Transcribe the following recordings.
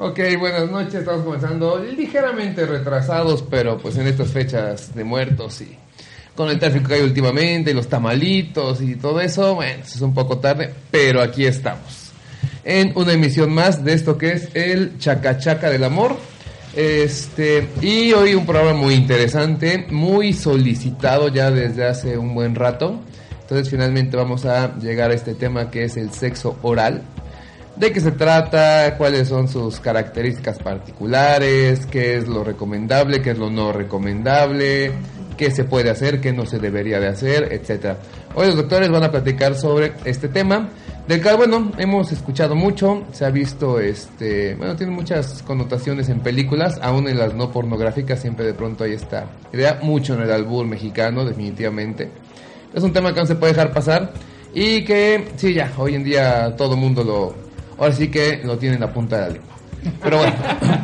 Ok, buenas noches, estamos comenzando ligeramente retrasados, pero pues en estas fechas de muertos y con el tráfico que hay últimamente, los tamalitos y todo eso, bueno, es un poco tarde, pero aquí estamos. En una emisión más de esto que es el Chacachaca del Amor. Este, y hoy un programa muy interesante, muy solicitado ya desde hace un buen rato. Entonces finalmente vamos a llegar a este tema que es el sexo oral. ¿De qué se trata? ¿Cuáles son sus características particulares? ¿Qué es lo recomendable? ¿Qué es lo no recomendable? ¿Qué se puede hacer? ¿Qué no se debería de hacer? Etcétera. Hoy los doctores van a platicar sobre este tema, del cual, bueno, hemos escuchado mucho, se ha visto, este, bueno, tiene muchas connotaciones en películas, aún en las no pornográficas siempre de pronto hay esta idea, mucho en el albur mexicano, definitivamente. Es un tema que no se puede dejar pasar y que, sí, ya, hoy en día todo el mundo lo, ahora sí que lo tiene en la punta de la lengua. Pero bueno,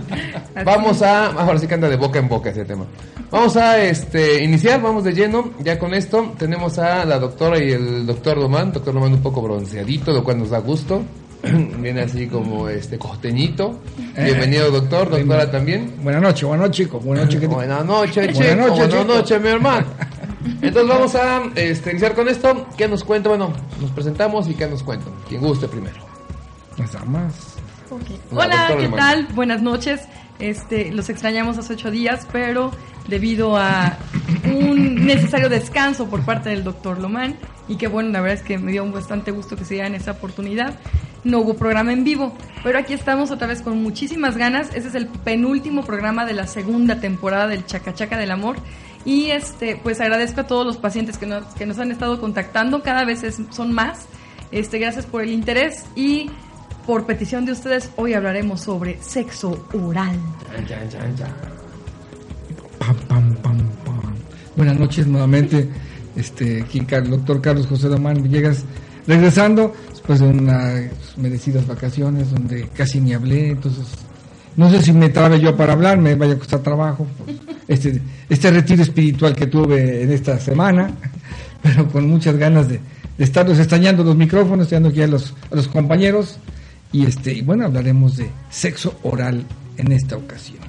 vamos a, ahora sí que anda de boca en boca ese tema. Vamos a este, iniciar, vamos de lleno. Ya con esto tenemos a la doctora y el doctor Román. Doctor Román un poco bronceadito, lo cual nos da gusto. Viene así como este costeñito. Bienvenido, doctor. Doctora también. Buenas noches, buenas noches, chicos. Buenas noches, Buenas noches, chico. Buenas noches, Buenas chico. noches, mi hermano. Entonces vamos a este, iniciar con esto. ¿Qué nos cuenta? Bueno, nos presentamos y qué nos cuentan. Quien guste primero. Las damas. Ok. La Hola, ¿qué tal? Buenas noches. Este, los extrañamos hace ocho días, pero debido a un necesario descanso por parte del doctor Lomán, y que bueno, la verdad es que me dio bastante gusto que se dieran esa oportunidad, no hubo programa en vivo, pero aquí estamos otra vez con muchísimas ganas. Este es el penúltimo programa de la segunda temporada del Chacachaca del Amor. Y este, pues agradezco a todos los pacientes que nos, que nos han estado contactando, cada vez es- son más. Este, gracias por el interés y por petición de ustedes, hoy hablaremos sobre sexo oral. Pam, pam, pam, pam. Buenas noches nuevamente. Este, aquí el doctor Carlos José Román Villegas regresando después de unas merecidas vacaciones donde casi ni hablé, entonces no sé si me trabe yo para hablar, me vaya a costar trabajo. pues, Este, este retiro espiritual que tuve en esta semana, pero con muchas ganas de, de estarlos extrañando los micrófonos, extrañando aquí a los, a los compañeros. Y este, y bueno, hablaremos de sexo oral en esta ocasión.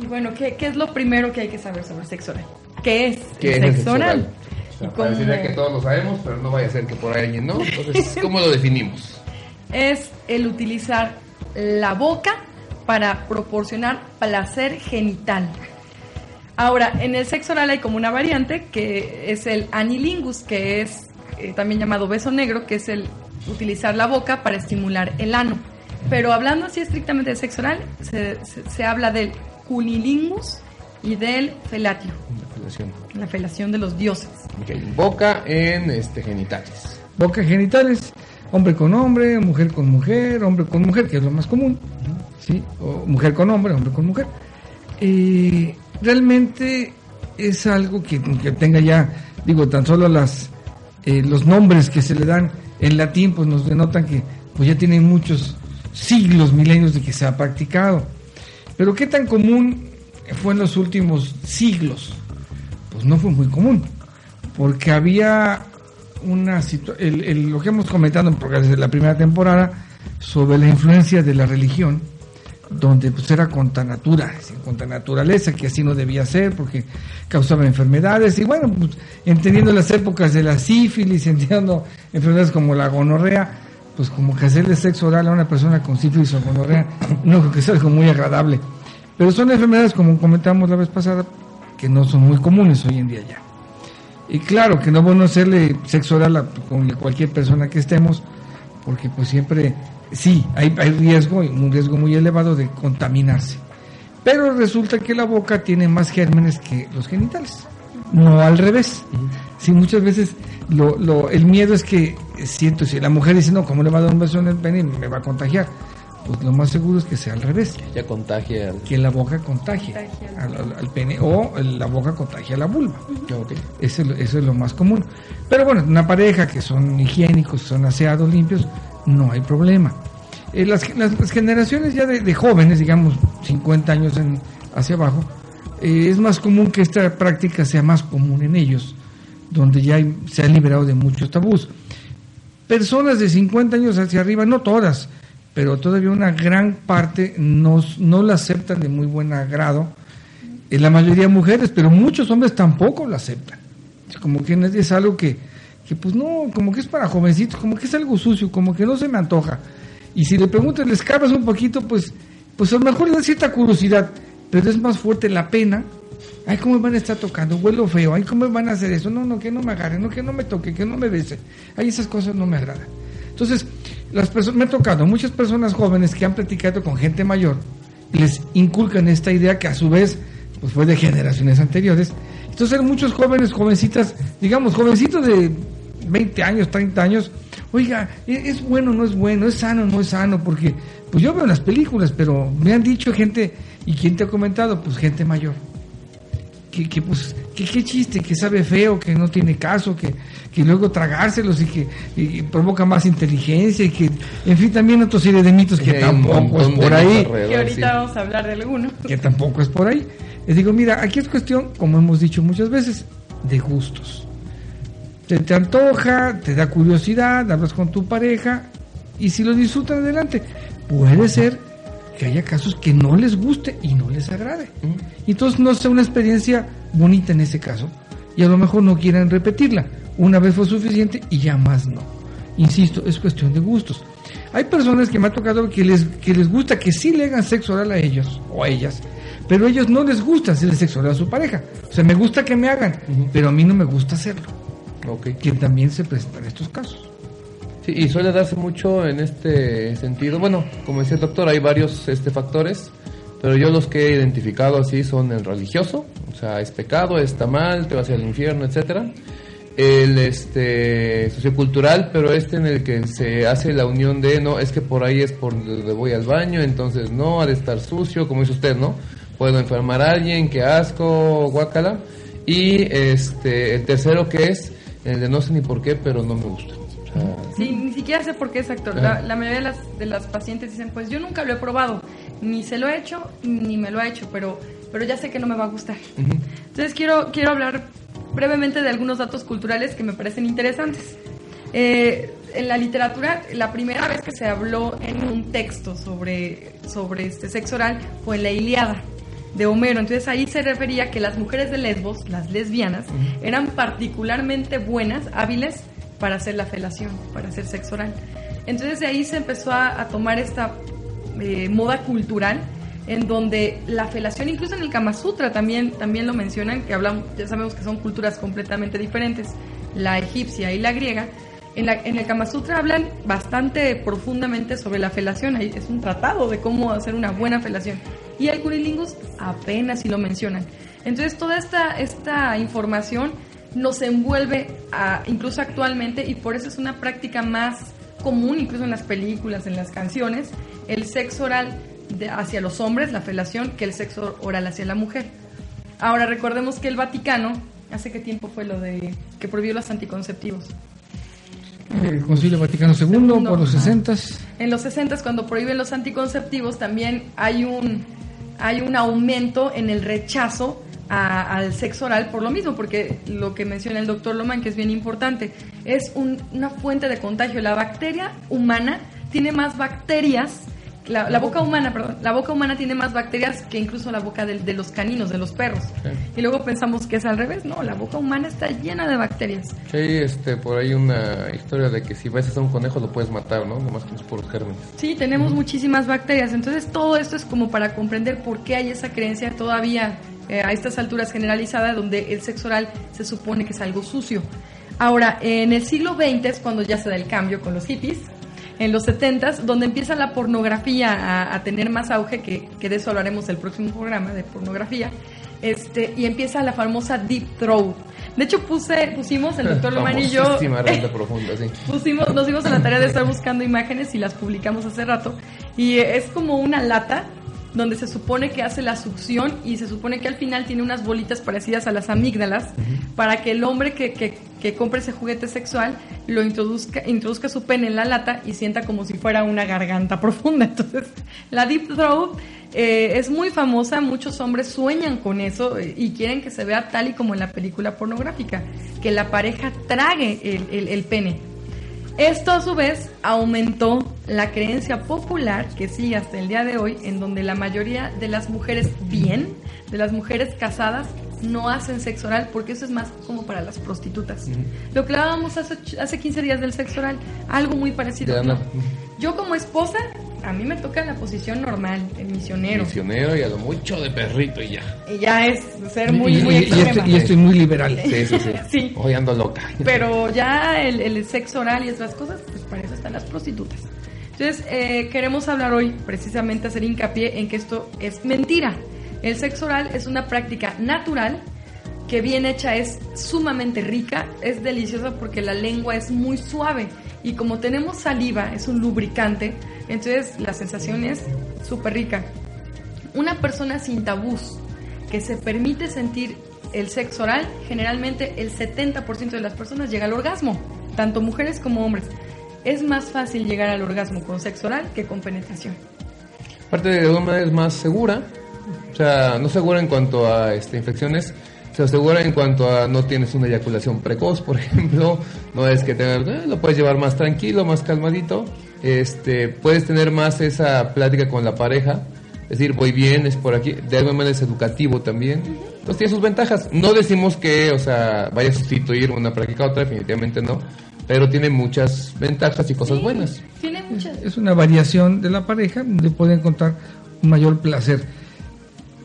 Y bueno, ¿qué, qué es lo primero que hay que saber sobre sexo oral? ¿Qué es ¿Qué el es el sexo oral? O sea, Y parecería que todos lo sabemos, pero no vaya a ser que por ahí alguien no. Entonces, ¿cómo lo definimos? Es el utilizar la boca para proporcionar placer genital. Ahora, en el sexo oral hay como una variante que es el anilingus, que es eh, también llamado beso negro, que es el utilizar la boca para estimular el ano. Pero hablando así estrictamente de sexo oral, se, se- se habla del cunilingus y del felatio, la felación de los dioses. Ok, Boca en este genitales. boca genitales, hombre con hombre, mujer con mujer, hombre con mujer, que es lo más común, ¿sí? O mujer con hombre, hombre con mujer. Eh, realmente es algo que, que tenga ya, digo, tan solo las eh, los nombres que se le dan en latín, pues nos denotan que pues ya tienen muchos siglos, milenios de que se ha practicado. Pero qué tan común fue en los últimos siglos? Pues no fue muy común, porque había una situación, lo que hemos comentado en la primera temporada sobre la influencia de la religión, donde pues era contra natura, contra naturaleza, que así no debía ser porque causaba enfermedades, y bueno, pues, entendiendo las épocas de la sífilis, entendiendo enfermedades como la gonorrea, pues como que hacerle sexo oral a una persona con sífilis o gonorrea, no creo que sea algo muy agradable. Pero son enfermedades, como comentamos la vez pasada, que no son muy comunes hoy en día ya. Y claro que no bueno hacerle sexo oral a con cualquier persona que estemos, porque pues siempre, sí, hay, hay riesgo, un riesgo muy elevado de contaminarse. Pero resulta que la boca tiene más gérmenes que los genitales, no al revés. Sí, muchas veces lo, lo, el miedo es que siento, si la mujer dice, no, ¿cómo le va a dar un beso en el pene? Me va a contagiar. Pues lo más seguro es que sea al revés, Ya contagia al... que la boca contagie Contagia al, al- al pene o la boca contagie a la vulva. Ok. Eso, es lo- eso es lo más común. Pero bueno, una pareja que son higiénicos, son aseados, limpios, no hay problema. Eh, las, las- generaciones ya de, jóvenes, digamos 50 años en- hacia abajo, eh, es más común que esta práctica sea más común en ellos, donde ya hay- se han liberado de muchos tabús. Personas de 50 años hacia arriba, no todas, pero todavía una gran parte no, no la aceptan de muy buen agrado. En la mayoría mujeres, pero muchos hombres tampoco lo aceptan. Como que es algo que, que, pues no, como que es para jovencitos, como que es algo sucio, como que no se me antoja. Y si le preguntas, le escarbas un poquito, pues, pues a lo mejor le da cierta curiosidad, pero es más fuerte la pena. Ay, ¿cómo me van a estar tocando? Huelo feo. Ay, ¿cómo me van a hacer eso? No, no, que no me agarren, no, que no me toque, que no me bese. Ay, esas cosas no me agradan. Entonces, las personas, me ha tocado muchas personas jóvenes que han platicado con gente mayor les inculcan esta idea que a su vez pues fue de generaciones anteriores. Entonces muchos jóvenes, jovencitas, digamos, jovencitos de 20 años, 30 años, oiga, ¿e-, ¿es bueno no es bueno? ¿Es sano no es sano? Porque pues yo veo las películas, pero me han dicho gente, ¿y quién te ha comentado? Pues gente mayor que, que pues, que qué chiste, que sabe feo, que no tiene caso, que, que luego tragárselos y que provoca más inteligencia y que, en fin, también otra serie de mitos que tampoco es por ahí. Que ahorita vamos a hablar de alguno. Que tampoco es por ahí. Les digo, mira, aquí es cuestión, como hemos dicho muchas veces, de gustos. Te, te antoja, te da curiosidad, hablas con tu pareja y si lo disfrutan adelante, puede ser que haya casos que no les guste y no les agrade. Y entonces no sea una experiencia bonita en ese caso. Y a lo mejor no quieran repetirla. Una vez fue suficiente y ya más no. Insisto, es cuestión de gustos. Hay personas que me ha tocado que les, que les gusta que sí le hagan sexo oral a ellos o a ellas, pero a ellos no les gusta hacerle sexo oral a su pareja. O sea, me gusta que me hagan, pero a mí no me gusta hacerlo. Okay. Que también se presentan estos casos. Sí, y suele darse mucho en este sentido. Bueno, como decía el doctor, hay varios este, factores, pero yo los que he identificado así son el religioso, o sea, es pecado, está mal, te vas al infierno, etcétera. El este sociocultural, pero este en el que se hace la unión de no, es que por ahí es por donde voy al baño, entonces no, ha de estar sucio, como dice usted, ¿no? Puedo enfermar a alguien, qué asco, guácala. Y este el tercero que es el de no sé ni por qué, pero no me gusta. Sí, ni siquiera sé por qué es actor. La, mayoría de las, de las pacientes dicen, pues yo nunca lo he probado, ni se lo he hecho, ni me lo ha hecho, pero, pero ya sé que no me va a gustar. Entonces quiero, quiero hablar brevemente de algunos datos culturales que me parecen interesantes. Eh, en la literatura, la primera vez que se habló en un texto sobre, sobre este sexo oral fue en la Iliada de Homero. Entonces ahí se refería que las mujeres de Lesbos, las lesbianas, eran particularmente buenas, hábiles para hacer la felación, para hacer sexo oral. Entonces de ahí se empezó a, tomar esta eh, moda cultural en donde la felación, incluso en el Kama Sutra también, también lo mencionan, que hablamos, ya sabemos que son culturas completamente diferentes, la egipcia y la griega. En, la, en el Kama Sutra hablan bastante profundamente sobre la felación, es un tratado de cómo hacer una buena felación. Y el Curilingus apenas si lo mencionan. Entonces toda esta, esta información nos envuelve incluso actualmente y por eso es una práctica más común, incluso en las películas, en las canciones, el sexo oral hacia los hombres, la felación, que el sexo oral hacia la mujer. Ahora recordemos que el Vaticano, ¿hace qué tiempo fue lo de que prohibió los anticonceptivos? El Concilio Vaticano II, por los 60 En los 60 cuando prohíben los anticonceptivos también hay un hay un aumento en el rechazo al sexo oral por lo mismo, porque lo que menciona el doctor Loman, que es bien importante, es una fuente de contagio. La bacteria humana tiene más bacterias, la, boca humana, perdón, la boca humana tiene más bacterias que incluso la boca de, los caninos, de los perros. Y luego pensamos que es al revés, no, la boca humana está llena de bacterias. Sí, este, por ahí una historia de que si ves a un conejo lo puedes matar, ¿no? Nomás que es por gérmenes. Sí, tenemos muchísimas bacterias, entonces todo esto es como para comprender por qué hay esa creencia todavía eh, a estas alturas generalizada donde el sexo oral se supone que es algo sucio. Ahora, en el siglo XX es cuando ya se da el cambio con los hippies, en los 70 donde empieza la pornografía a, tener más auge, que, que, de eso hablaremos el próximo programa de pornografía, este, y empieza la famosa deep throat. De hecho, puse, pusimos, el doctor Lomán y yo, pusimos, nos dimos a la tarea de estar buscando imágenes y las publicamos hace rato, y es como una lata donde se supone que hace la succión y se supone que al final tiene unas bolitas parecidas a las amígdalas para que el hombre que, que, compre ese juguete sexual lo introduzca, introduzca su pene en la lata y sienta como si fuera una garganta profunda. Entonces, la deep throat eh, es muy famosa, muchos hombres sueñan con eso eh, y quieren que se vea tal y como en la película pornográfica, que la pareja trague el, el, el pene. Esto a su vez aumentó la creencia popular que sigue hasta el día de hoy, en donde la mayoría de las mujeres bien, de las mujeres casadas, no hacen sexo oral porque eso es más como para las prostitutas. Lo que hablábamos hace, hace 15 días del sexo oral, algo muy parecido. No. Yo como esposa, a mí me toca la posición normal, el misionero. Misionero y a lo mucho de perrito y ya. Y ya es ser muy, y, muy y- y extrema. estoy, y estoy muy liberal. Sí, sí, sí. Sí. Hoy ando loca. Pero ya el, el sexo oral y otras cosas, pues para eso están las prostitutas. Entonces, eh, queremos hablar hoy, precisamente hacer hincapié en que esto es mentira. El sexo oral es una práctica natural que bien hecha es sumamente rica, es deliciosa porque la lengua es muy suave y como tenemos saliva, es un lubricante, entonces la sensación es súper rica. Una persona sin tabús que se permite sentir el sexo oral, generalmente el 70% de las personas llega al orgasmo, tanto mujeres como hombres. Es más fácil llegar al orgasmo con sexo oral que con penetración. Aparte alguna manera es más segura, o sea, no segura en cuanto a este, infecciones, se asegura en cuanto a no tienes una eyaculación precoz, por ejemplo, no es que eh, lo puedes llevar más tranquilo, más calmadito, este, puedes tener más esa plática con la pareja, es decir, voy bien, es por aquí, de alguna manera es educativo también, entonces tiene sus ventajas, no decimos que, o sea, vaya a sustituir una práctica a otra, definitivamente no, pero tiene muchas ventajas y cosas buenas. Tiene muchas. Es una variación de la pareja donde puede encontrar un mayor placer.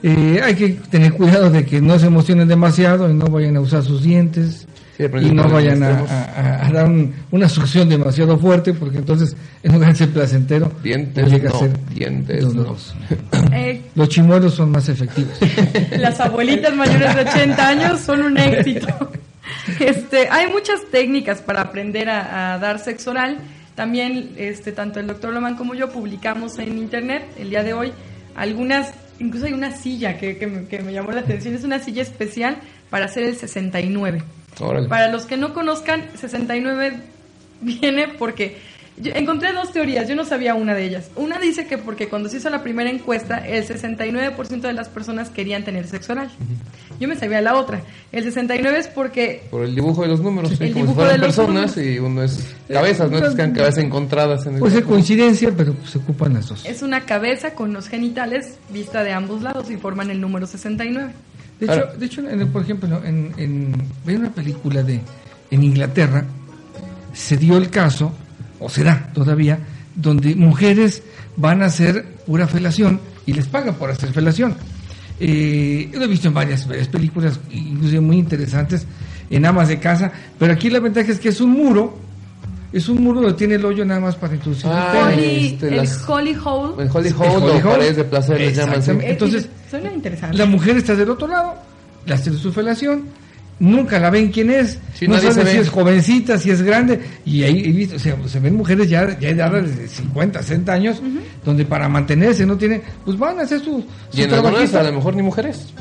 Eh, hay que tener cuidado de que no se emocionen demasiado y no vayan a usar sus dientes Sí, y no vayan a, extremos. a- a dar un- una succión demasiado fuerte porque entonces en lugar de ser placentero Dientes llega a no, ser dientes no. Eh, Los chimuelos son más efectivos. Las abuelitas mayores de 80 años son un éxito. Este, hay muchas técnicas para aprender a, a dar sexo oral. También, este, tanto el doctor Loman como yo publicamos en internet el día de hoy algunas, incluso hay una silla que, que me, que me llamó la atención. Es una silla especial para hacer el 69. Órale. Para los que no conozcan, 69 viene porque yo encontré dos teorías, yo no sabía una de ellas. Una dice que porque cuando se hizo la primera encuesta, el 69% de las personas querían tener sexo oral. Yo me sabía la otra. El 69 es porque Por el dibujo de los números, sí, El como si dibujo fueran de personas números. y uno es cabezas, ¿no? Es que quedan cabezas encontradas en el Puede ser cuerpo. coincidencia, pero pues, se ocupan las dos. es una cabeza con los genitales vista de ambos lados y forman el número 69. De hecho, Ahora- de hecho en el- por ejemplo, en, en, hay una película de en Inglaterra se dio el caso, o se da todavía, donde mujeres van a hacer pura felación y les pagan por hacer felación. Eh, lo he visto en varias, varias películas, inclusive muy interesantes, en amas de casa, pero aquí la ventaja es que es un muro, es un muro donde tiene el hoyo nada más para introducir Ah, el. Holy, este, el las- Holy Hole. En Holy El Hole Holy o Hole. paredes de placer les llaman. Eh, entonces, suena interesante. La mujer está del otro lado, le hace su felación, nunca la ven quién es, Sí, no saben si es jovencita, si es grande, y ahí he visto, o sea, se ven mujeres ya, ya de edad de 50, 60 años, donde para mantenerse no tienen, pues van a hacer su, su Y en algunas a lo mejor ni mujeres.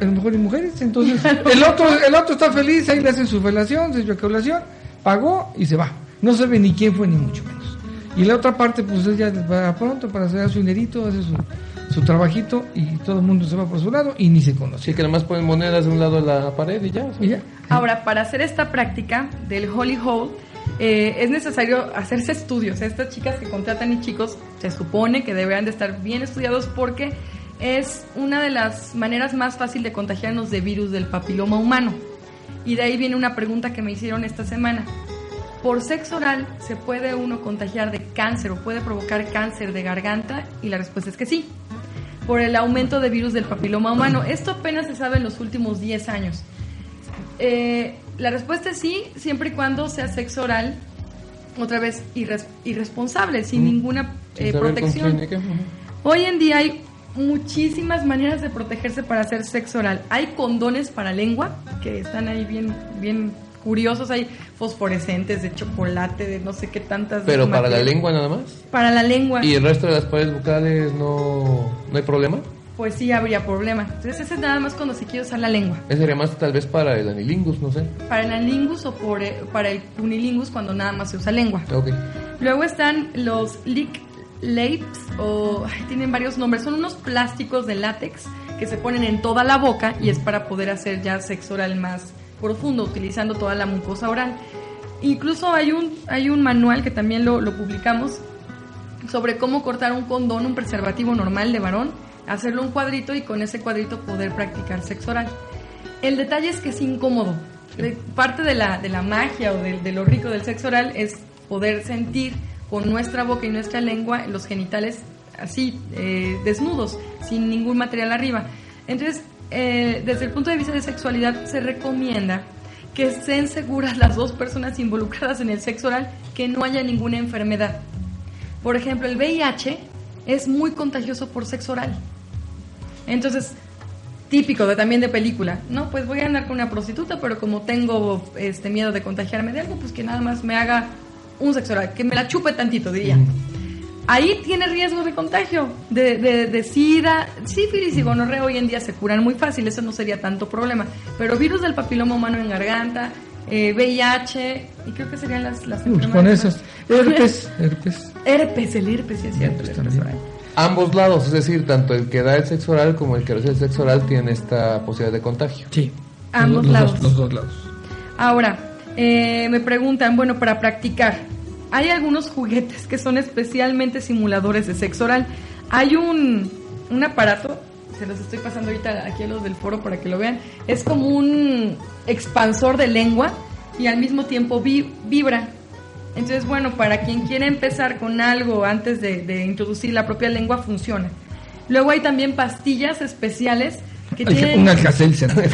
a lo mejor y mujeres, entonces el otro, el otro está feliz, ahí le hacen su felación, su eyaculación, pagó y se va, no sabe ni quién fue ni mucho menos. Y la otra parte, pues ella va pronto para hacer su dinerito, hace su, su trabajito y todo el mundo se va por su lado y ni se conoce. Así que nada más ponen monedas de un lado de la pared y ya. Y ya. Ahora, para hacer esta práctica del Holy Hole, eh, es necesario hacerse estudios. Estas chicas que contratan y chicos se supone que deberán de estar bien estudiados porque es una de las maneras más fácil de contagiarnos de virus del papiloma humano. Y de ahí viene una pregunta que me hicieron esta semana. ¿Por sexo oral se puede uno contagiar de cáncer o puede provocar cáncer de garganta? Y la respuesta es que sí por el aumento de virus del papiloma humano. Esto apenas se sabe en los últimos 10 años. Eh, la respuesta es sí, siempre y cuando sea sexo oral, otra vez irres- irresponsable, sin ninguna Sin eh, con protección. Hoy en día hay muchísimas maneras de protegerse para hacer sexo oral. Hay condones para lengua, que están ahí bien, bien curiosos. Hay fosforescentes de chocolate, de no sé qué tantas. Pero para la lengua nada más. Para la lengua. Y el resto de las paredes bucales no, no hay problema. pues sí habría problema. Entonces ese es nada más cuando se quiere usar la lengua. Ese sería más tal vez para el anilingus, no sé. Para el analingus o por, eh, para el cunilingus cuando nada más se usa lengua. Ok. Luego están los lick lapes o ay, tienen varios nombres. Son unos plásticos de látex que se ponen en toda la boca y es para poder hacer ya sexo oral más profundo utilizando toda la mucosa oral. incluso hay un, hay un manual que también lo, lo publicamos sobre cómo cortar un condón, un preservativo normal de varón, hacerlo un cuadrito y con ese cuadrito poder practicar sexo oral. El detalle es que es incómodo. De- parte de la, de la magia o de, de lo rico del sexo oral es poder sentir con nuestra boca y nuestra lengua los genitales así, eh, desnudos, sin ningún material arriba. Entonces, eh, desde el punto de vista de sexualidad, se recomienda que estén seguras las dos personas involucradas en el sexo oral, que no haya ninguna enfermedad. Por ejemplo, el VIH es muy contagioso por sexo oral. Entonces, típico también de película, ¿no? Pues voy a andar con una prostituta, pero como tengo este miedo de contagiarme de algo, pues que nada más me haga un sexo oral, que me la chupe tantito, diría. Ahí tiene riesgo de contagio, de, de, de sida, sífilis y gonorrea hoy en día se curan muy fácil, eso no sería tanto problema. Pero virus del papiloma humano en garganta, eh, VIH, y creo que serían las, las Pues con más- Herpes, herpes. Herpes, el herpes, sí es cierto. el Herpes herpes también. oral. Ambos lados, es decir, tanto el que da el sexo oral como el que recibe el sexo oral tiene esta posibilidad de contagio. Sí. Ambos los, lados. Dos, los dos lados. Ahora, eh, me preguntan, bueno, para practicar, hay algunos juguetes que son especialmente simuladores de sexo oral. Hay un, un aparato, se los estoy pasando ahorita aquí a los del foro para que lo vean, es como un expansor de lengua y al mismo tiempo vi- vibra. Entonces, bueno, para quien quiera empezar con algo antes de, de introducir la propia lengua, funciona. Luego hay también pastillas especiales que tienen... Un alcacelser.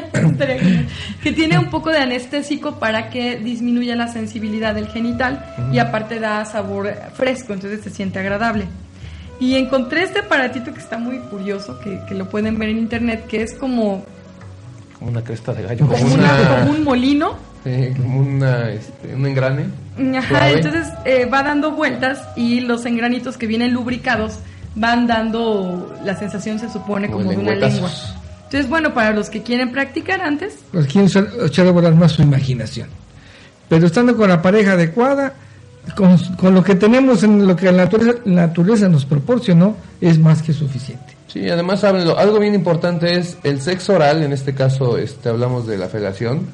Que tiene un poco de anestésico para que disminuya la sensibilidad del genital y aparte da sabor fresco, entonces se siente agradable. Y encontré este aparatito que está muy curioso, que, que lo pueden ver en internet, que es como, Como una cresta de gallo, como, como, una- una, como un molino. sí, como una, este, un engrane. Ajá, suave. entonces eh, va dando vueltas y los engranitos que vienen lubricados van dando la sensación, se supone, Como como, de una lengua. Entonces, bueno, para los que quieren practicar antes, Pues quieren echar echar a volar más su imaginación. Pero estando con la pareja adecuada, con, con lo que tenemos en lo que la naturaleza, la naturaleza nos proporcionó, es más que suficiente. Sí, además háblenlo. algo bien importante es el sexo oral, en este caso este, hablamos de la felación.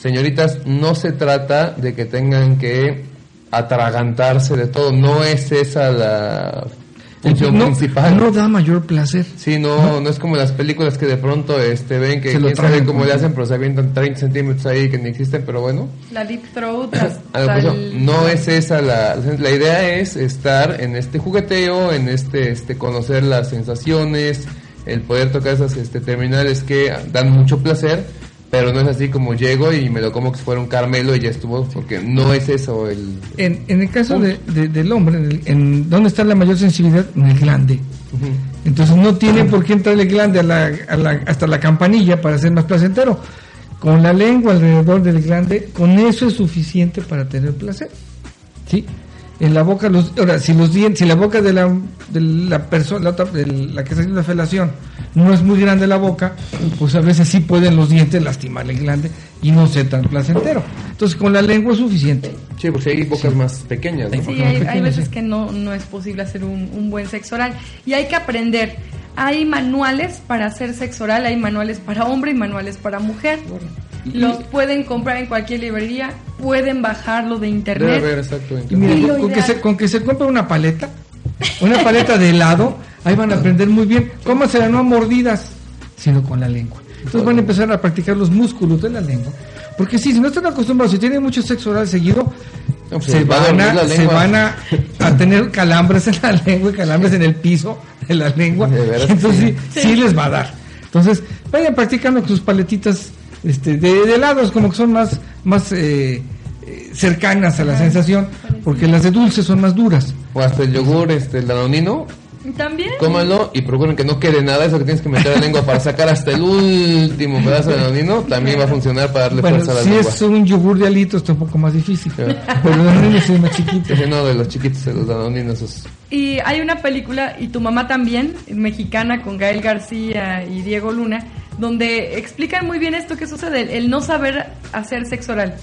Señoritas, no se trata de que tengan que atragantarse de todo, no es esa la función no, principal. no da mayor placer. Sí, no, no es como las películas que de pronto este, ven que Se lo quién sabe tragan cómo le hacen, pero se avientan 30 centímetros ahí que ni existen, pero bueno. la deep throat, A hasta lo que yo- el- no es esa la, la idea es estar en este jugueteo, en este, este conocer las sensaciones, el poder tocar esas este, terminales que dan mucho placer, pero no es así como llego y me lo como que si fuera un caramelo y ya estuvo, porque no es eso el... En, en el caso de- de- del hombre, en, el- en ¿dónde está la mayor sensibilidad? En el glande. Entonces no tiene por qué entrar el glande a la- a la- hasta la campanilla para ser más placentero. Con la lengua alrededor del glande, con eso es suficiente para tener placer. ¿Sí? En la boca, los, ahora, si los dientes, si la boca de la, de la persona, la, otra- de la que está haciendo la felación, no es muy grande la boca, pues a veces sí pueden los dientes lastimar el glande y no ser tan placentero. Entonces con la lengua es suficiente. Sí, porque hay bocas más pequeñas, ¿no? Sí, hay, más hay pequeño, veces sí. que no, no es posible hacer un, un buen sexo oral. Y hay que aprender. Hay manuales para hacer sexo oral, hay manuales para hombre y manuales para mujer. Los pueden comprar en cualquier librería, pueden bajarlo de Debe internet. haber, exacto. Y mira, con, con que se, con que se compre una paleta, una paleta de helado, ahí van a aprender muy bien. Cómasela no a mordidas, sino con la lengua. Entonces van a empezar a practicar los músculos de la lengua. Porque sí, si no están acostumbrados, si tienen mucho sexo oral seguido, No, pues, se, va a van a, la se van a, a tener calambres en la lengua y calambres en el piso de la lengua. De veras Entonces sí. sí, sí les va a dar. Entonces vayan practicando con sus paletitas este, de, de helados, como que son más, más eh, eh, cercanas a la sensación, porque las de dulce son más duras. O hasta el yogur, este, el danonino, También. cómanlo y procuren que no quede nada, eso que tienes que meter la lengua para sacar hasta el último pedazo de danonino, también va a funcionar para darle Bueno, fuerza a la si lengua. es un yogur de alitos está un poco más difícil, Pero- pero los niños es más chiquito. Ese no, de los chiquitos, de los danoninos, esos. Y hay una película, y tu mamá también, mexicana, con Gael García y Diego Luna, donde explican muy bien esto que sucede, el, el no saber hacer sexo oral.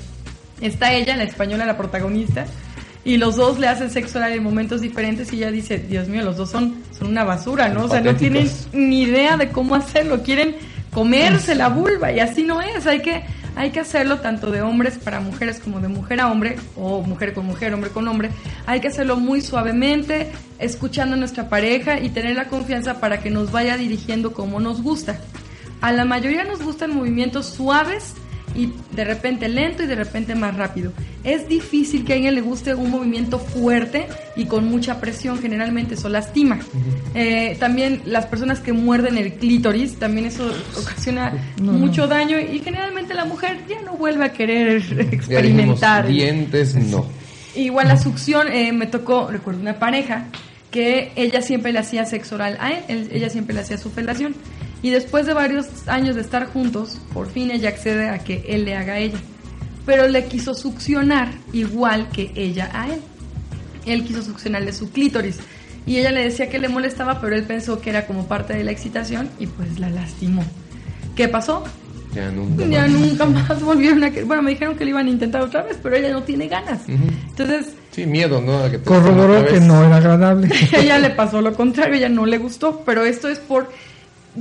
Está ella, la española, la protagonista, y los dos le hacen sexo oral en momentos diferentes y ella dice, Dios mío, los dos son, son una basura, ¿no? O sea, no tienen ni idea de cómo hacerlo, quieren comerse la vulva y así no es, hay que hay que hacerlo tanto de hombres para mujeres como de mujer a hombre, o mujer con mujer, hombre con hombre. Hay que hacerlo muy suavemente, escuchando a nuestra pareja y tener la confianza para que nos vaya dirigiendo como nos gusta. A la mayoría nos gustan movimientos suaves y de repente lento y de repente más rápido. Es difícil que a alguien le guste un movimiento fuerte y con mucha presión, generalmente eso lastima. Eh, también las personas que muerden el clítoris, también eso ocasiona mucho daño y generalmente la mujer ya no vuelve a querer experimentar. dientes, no. Igual la succión, eh, me tocó, recuerdo una pareja que ella siempre le hacía sexo oral a él, ella siempre le hacía su felación. Y después de varios años de estar juntos, por fin ella accede a que él le haga a ella. Pero le quiso succionar igual que ella a él. Él quiso succionarle su clítoris. Y ella le decía que le molestaba, pero él pensó que era como parte de la excitación y pues la lastimó. ¿Qué pasó? Ya nunca Ya más. nunca más volvieron a... que- Bueno, me dijeron que lo iban a intentar otra vez, pero ella no tiene ganas. Entonces, Sí, miedo, ¿no? A que te Corroboró que no era agradable. a ella le pasó lo contrario, ella no le gustó, pero esto es por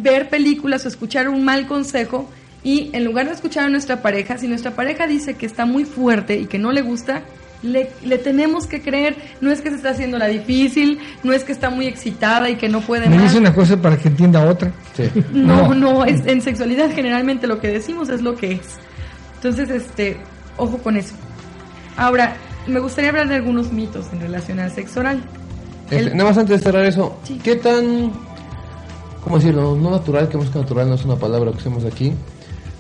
ver películas o escuchar un mal consejo y en lugar de escuchar a nuestra pareja, si nuestra pareja dice que está muy fuerte y que no le gusta, le, le tenemos que creer, no es que se está haciendo la difícil, no es que está muy excitada y que no puede Me más. dice una cosa para que entienda otra. Sí. No, No. no, es, en sexualidad generalmente lo que decimos es lo que es. Entonces, este, ojo con eso. Ahora, me gustaría hablar de algunos mitos en relación al sexo oral. Este, El- nada más antes de cerrar eso, Sí. ¿qué tan, cómo decirlo, no natural, que más que natural no es una palabra que usemos aquí,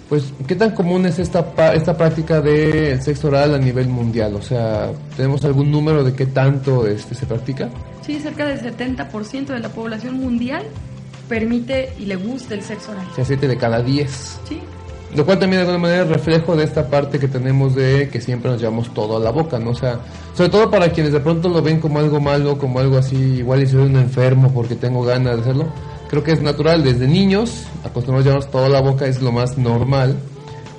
pues, ¿qué tan común es esta, esta práctica del sexo oral a nivel mundial? O sea, ¿tenemos algún número de qué tanto este, se practica? Sí, cerca del 70% de la población mundial permite y le gusta el sexo oral. O sea, 7 de cada 10. Sí, Lo cual también de alguna manera es reflejo de esta parte que tenemos de que siempre nos llevamos todo a la boca, ¿no? O sea, sobre todo para quienes de pronto lo ven como algo malo, como algo así, igual y soy un enfermo porque tengo ganas de hacerlo. Creo que es natural, desde niños, acostumbramos a llevarnos todo a la boca, es lo más normal.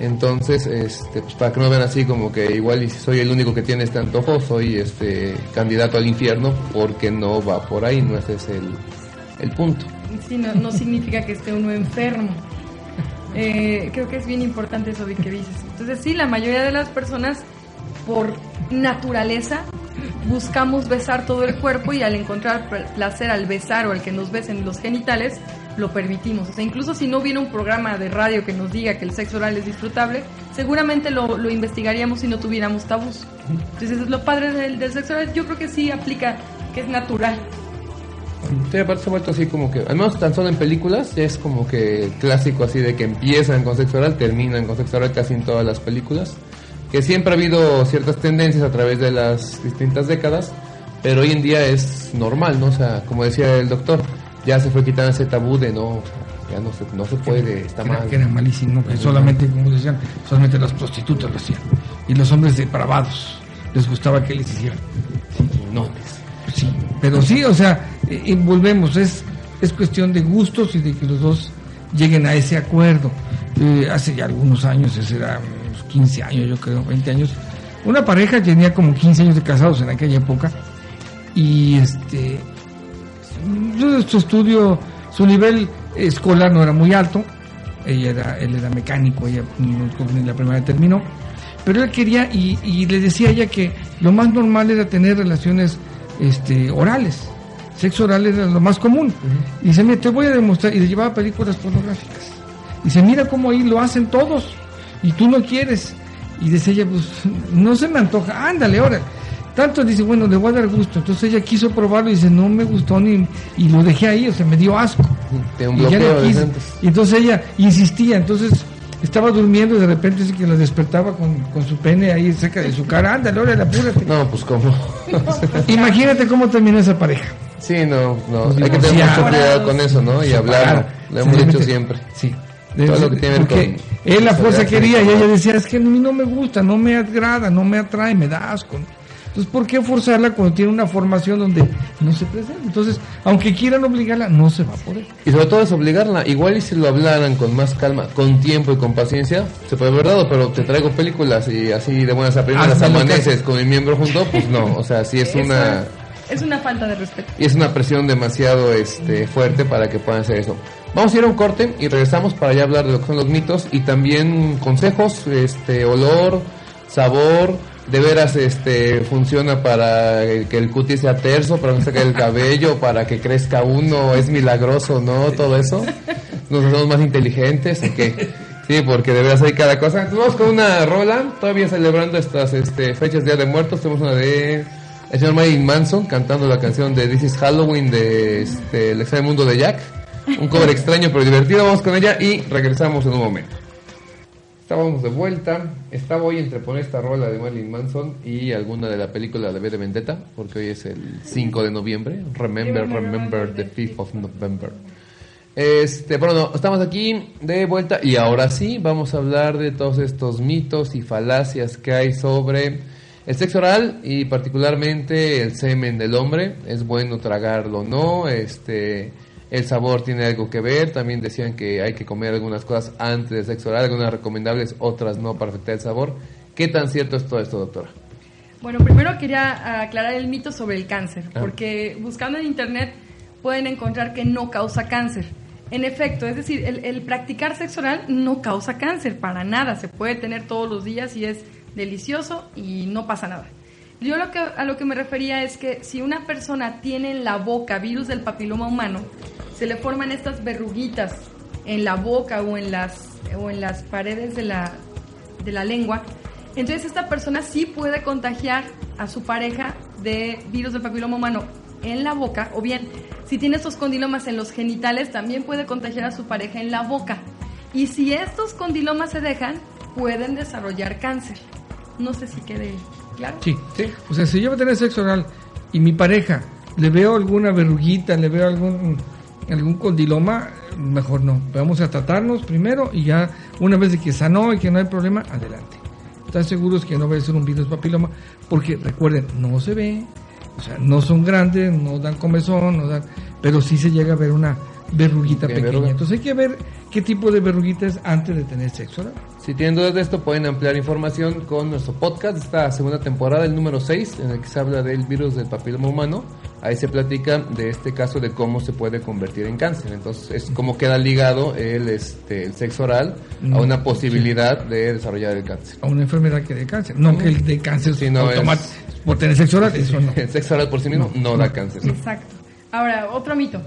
Entonces, este, pues para que no vean así como que igual y si soy el único que tiene este antojo, soy este candidato al infierno, porque no va por ahí, no ese es el, el punto. sí no, no significa que esté uno enfermo. Eh, creo que es bien importante eso de que dices. Entonces, sí, la mayoría de las personas, por naturaleza, buscamos besar todo el cuerpo y al encontrar pl- placer al besar o al que nos besen los genitales, lo permitimos. O sea, incluso si no hubiera un programa de radio que nos diga que el sexo oral es disfrutable, seguramente lo, lo investigaríamos si no tuviéramos tabús. Entonces, es lo padre del, del sexo oral. Yo creo que sí aplica, que es natural. Sí, aparte se ha vuelto así como que, al menos tan solo en películas, es como que clásico así de que empiezan con sexo oral, terminan con sexo oral casi en todas las películas. Que siempre ha habido ciertas tendencias a través de las distintas décadas, pero hoy en día es normal, ¿no? O sea, como decía el doctor, ya se fue quitando ese tabú de no, o sea, ya no se, no se puede, está era, mal. que era malísimo, que solamente, como decían, solamente las prostitutas lo hacían. Y los hombres depravados les gustaba que les hicieran. No, Sí, pero sí, o sea, eh, y volvemos, es, es cuestión de gustos y de que los dos lleguen a ese acuerdo. Eh, hace ya algunos años, ese era 15 años, yo creo, 20 años, una pareja tenía como 15 años de casados en aquella época y este, su, su estudio, su nivel escolar no era muy alto, ella era, él era mecánico, ella no, ni la primera terminó, pero él quería y, y le decía a ella que lo más normal era tener relaciones este, orales, sexo oral era lo más común. Y dice, mira, te voy a demostrar, y le llevaba películas pornográficas. Dice, mira cómo ahí lo hacen todos, y tú no quieres. Y dice ella, pues no se me antoja, ándale, ahora. Tanto dice, bueno, le voy a dar gusto. Entonces ella quiso probarlo y dice, no me gustó ni, y lo dejé ahí, o sea, me dio asco. un Y ya quise. Y entonces ella insistía, entonces estaba durmiendo y de repente dice que la despertaba con, con su pene ahí cerca de su cara, ándale, órale, apúrate. No, pues cómo. Imagínate cómo terminó esa pareja. sí, no, no, Pues hay que tener mucho cuidado con eso, ¿no? Y hablarlo, lo hemos dicho siempre. Sí. Todo lo que tiene que ver Porque con él la fuerza quería y ella decía, es que a mí no me gusta, no me agrada, no me atrae, me da asco. Entonces, ¿por qué forzarla cuando tiene una formación donde no se presenta? Entonces, aunque quieran obligarla, no se va a poder. Y sobre todo es obligarla. Igual y si lo hablaran con más calma, con tiempo y con paciencia, se puede haber dado, pero te traigo películas y así de buenas a primeras amaneces con mi miembro junto, pues no. O sea, sí es una... Es una falta de respeto. Y es una presión demasiado este, fuerte para que puedan hacer eso. Vamos a ir a un corte y regresamos para ya hablar de lo que son los mitos y también consejos, este, olor, sabor, de veras este funciona para que el cutis sea terso, para que se caiga el cabello, para que crezca uno, es milagroso, ¿no? Todo eso. Nos hacemos más inteligentes, ¿o qué? Sí, porque de veras hay cada cosa. Vamos con una rola, todavía celebrando estas este, fechas Día de Muertos. Tenemos una de el señor Marilyn Manson cantando la canción de This is Halloween de este, El extraño mundo de Jack. Un cover extraño pero divertido. Vamos con ella y regresamos en un momento. Estábamos de vuelta. Estaba hoy entre poner esta rola de Marilyn Manson y alguna de la película de B de Vendetta, porque hoy es el 5 de noviembre. Remember, remember the 5th of November. Este, bueno, estamos aquí de vuelta y ahora sí vamos a hablar de todos estos mitos y falacias que hay sobre el sexo oral y particularmente el semen del hombre. Es bueno tragarlo o no, este, el sabor tiene algo que ver. También decían que hay que comer algunas cosas antes del sexo oral, algunas recomendables, otras no para afectar el sabor. ¿Qué tan cierto es todo esto, doctora? Bueno, primero quería aclarar el mito sobre el cáncer, Ah. porque buscando en internet pueden encontrar que no causa cáncer. En efecto, es decir, el, el practicar sexo oral no causa cáncer para nada, se puede tener todos los días y es delicioso y no pasa nada. Yo lo que, a lo que me refería es que si una persona tiene en la boca virus del papiloma humano, se le forman estas verruguitas en la boca o en las, o en las paredes de la, de la lengua, entonces esta persona sí puede contagiar a su pareja de virus del papiloma humano en la boca, o bien si tiene estos condilomas en los genitales, también puede contagiar a su pareja en la boca. Y si estos condilomas se dejan, pueden desarrollar cáncer. No sé si quede claro. Sí. O sea, si yo voy a tener sexo oral y mi pareja le veo alguna verruguita, le veo algún algún condiloma, mejor no. Vamos a tratarnos primero y ya una vez de que sanó y que no hay problema, adelante. Están seguros que no va a ser un virus papiloma porque recuerden, no se ve, o sea, no son grandes, no dan comezón, no dan, pero sí se llega a ver una verruguita pequeña. verruga. Entonces hay que ver qué tipo de verruguita es antes de tener sexo oral. Si tienen dudas de esto, pueden ampliar información con nuestro podcast, esta segunda temporada, el número 6, en el que se habla del virus del papiloma humano. Ahí se platica de este caso de cómo se puede convertir en cáncer. Entonces, es cómo queda ligado el, este, el sexo oral a una posibilidad de desarrollar el cáncer. A una enfermedad que de cáncer. No que el de cáncer Sí, no, automático. es- por tener sexo oral, eso no. El sexo oral por sí mismo no, da cáncer. Exacto. Ahora, otro mito.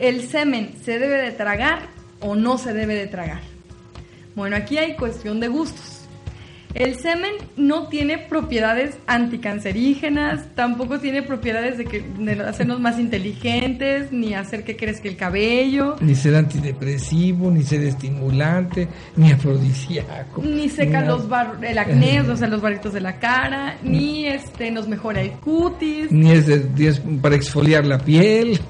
¿El semen se debe de tragar o no se debe de tragar? Bueno, aquí hay cuestión de gustos. El semen no tiene propiedades anticancerígenas, tampoco tiene propiedades de, que, de hacernos más inteligentes, ni hacer que crezca el cabello, Ni ser antidepresivo, ni ser estimulante, ni afrodisíaco. ni seca los bar- el acné, o sea, los barritos de la cara, ni este nos mejora el cutis. Ni es, de- ni es para exfoliar la piel.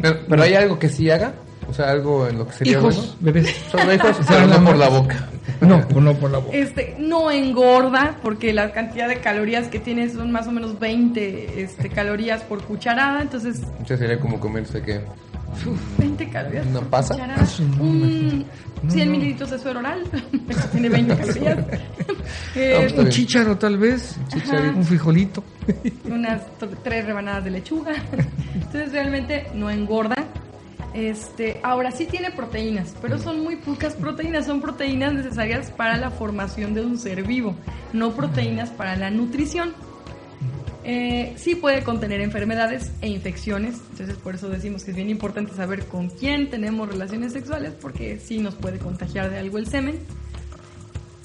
Pero, pero hay algo que sí haga, o sea, algo en lo que sería Hijos, bueno. bebés. Son hijos, O sea, pero no por la boca. No, pues no por la boca. Este, no engorda porque la cantidad de calorías que tiene son más o menos 20 este, calorías por cucharada, entonces Entonces sería como comerse que 20 calorías ¿Una por pasa? Ah, Un No, 100 no. mililitros de suero oral, tiene 20 calorías. No, Eh, pues, está Un chícharo tal vez, Ajá. un frijolito. unas tres rebanadas de lechuga. Entonces realmente no engorda. Este, ahora sí tiene proteínas, pero son muy pocas proteínas, son proteínas necesarias para la formación de un ser vivo, no proteínas para la nutrición. Eh, sí puede contener enfermedades e infecciones, entonces por eso decimos que es bien importante saber con quién tenemos relaciones sexuales, porque sí nos puede contagiar de algo el semen.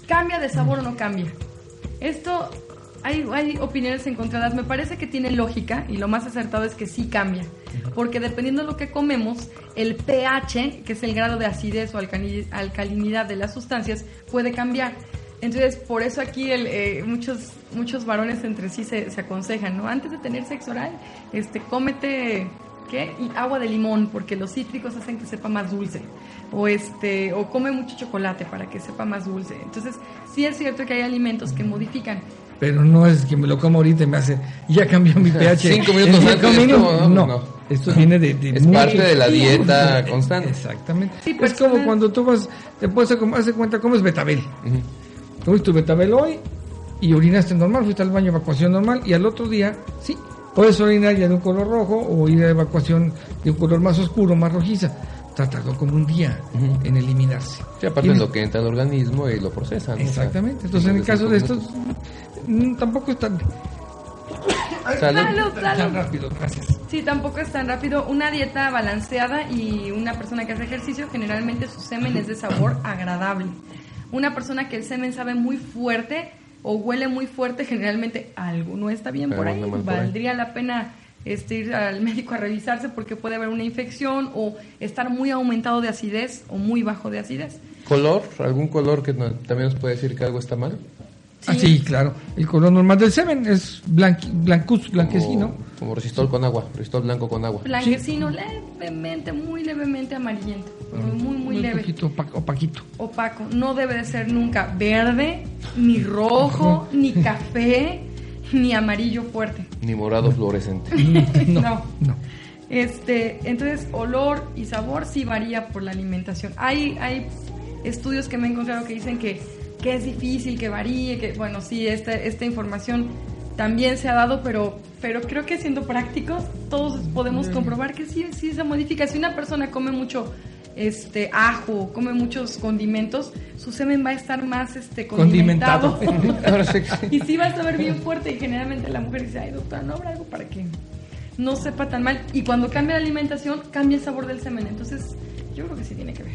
¿Cambia de sabor o no cambia? Esto hay, hay opiniones encontradas. Me parece que tiene lógica y lo más acertado es que sí cambia. Porque dependiendo de lo que comemos, el pH, que es el grado de acidez o alcali- alcalinidad de las sustancias, puede cambiar. Entonces, por eso aquí el, eh, muchos, muchos varones entre sí se, se aconsejan, ¿no? Antes de tener sexo oral, este, cómete, ¿qué? Y agua de limón, porque los cítricos hacen que sepa más dulce. O este, o come mucho chocolate para que sepa más dulce. Entonces, sí es cierto que hay alimentos que modifican. Pero no es que me lo como ahorita y me hace, ya cambió mi pH. Cinco minutos antes, minutos, ¿no? no, No. esto viene de, de Es parte de la dieta constante. Exactamente. Sí, es como cuando tú vas, te puedes hacer hace cuenta, comes betabel. Ujú. Comiste tu betabel hoy y orinaste normal, fuiste al baño, evacuación normal, y al otro día, sí, Puedes orinar ya de un color rojo o ir a evacuación de un color más oscuro, más rojiza. Tardó como un día en eliminarse. Sí, aparte de lo que entra al organismo y lo procesa. ¿no? O sea, Exactamente. Entonces, en el caso de estos, minutos. mm, tampoco es tan, Salud. Salud, tan salud. rápido. Gracias. Sí, tampoco es tan rápido. Una dieta balanceada y una persona que hace ejercicio, generalmente su semen es de sabor agradable. Una persona que el semen sabe muy fuerte o huele muy fuerte, generalmente algo no está bien por Algo ahí. mal por ahí. Valdría la pena este, ir al médico a revisarse porque puede haber una infección o estar muy aumentado de acidez o muy bajo de acidez. ¿Color? ¿Algún color que no- también nos puede decir que algo está mal? Ah, sí, claro. El color normal del semen es blanqui, blancuz, blanquecino. Como, como resistol con agua, resistol blanco con agua. Blanquecino, levemente, muy levemente amarillento. Muy, muy Un leve. poquito opa- opaquito. opaco. No debe de ser nunca verde, ni rojo, ni café, ni amarillo fuerte. Ni morado fluorescente. No, No. no. Este, entonces, olor y sabor sí varía por la alimentación. Hay, hay estudios que me he encontrado que dicen que, que es difícil, que varíe, que bueno, sí, esta, esta información también se ha dado, pero, pero creo que siendo prácticos, todos podemos comprobar que sí, sí se modifica. Si una persona come mucho este ajo, come muchos condimentos, su semen va a estar más este condimentado. Condimentado. Y sí va a saber bien fuerte y generalmente la mujer dice, ay doctora, no habrá algo para que no sepa tan mal. Y cuando cambia la alimentación, cambia el sabor del semen. Entonces, yo creo que sí tiene que ver.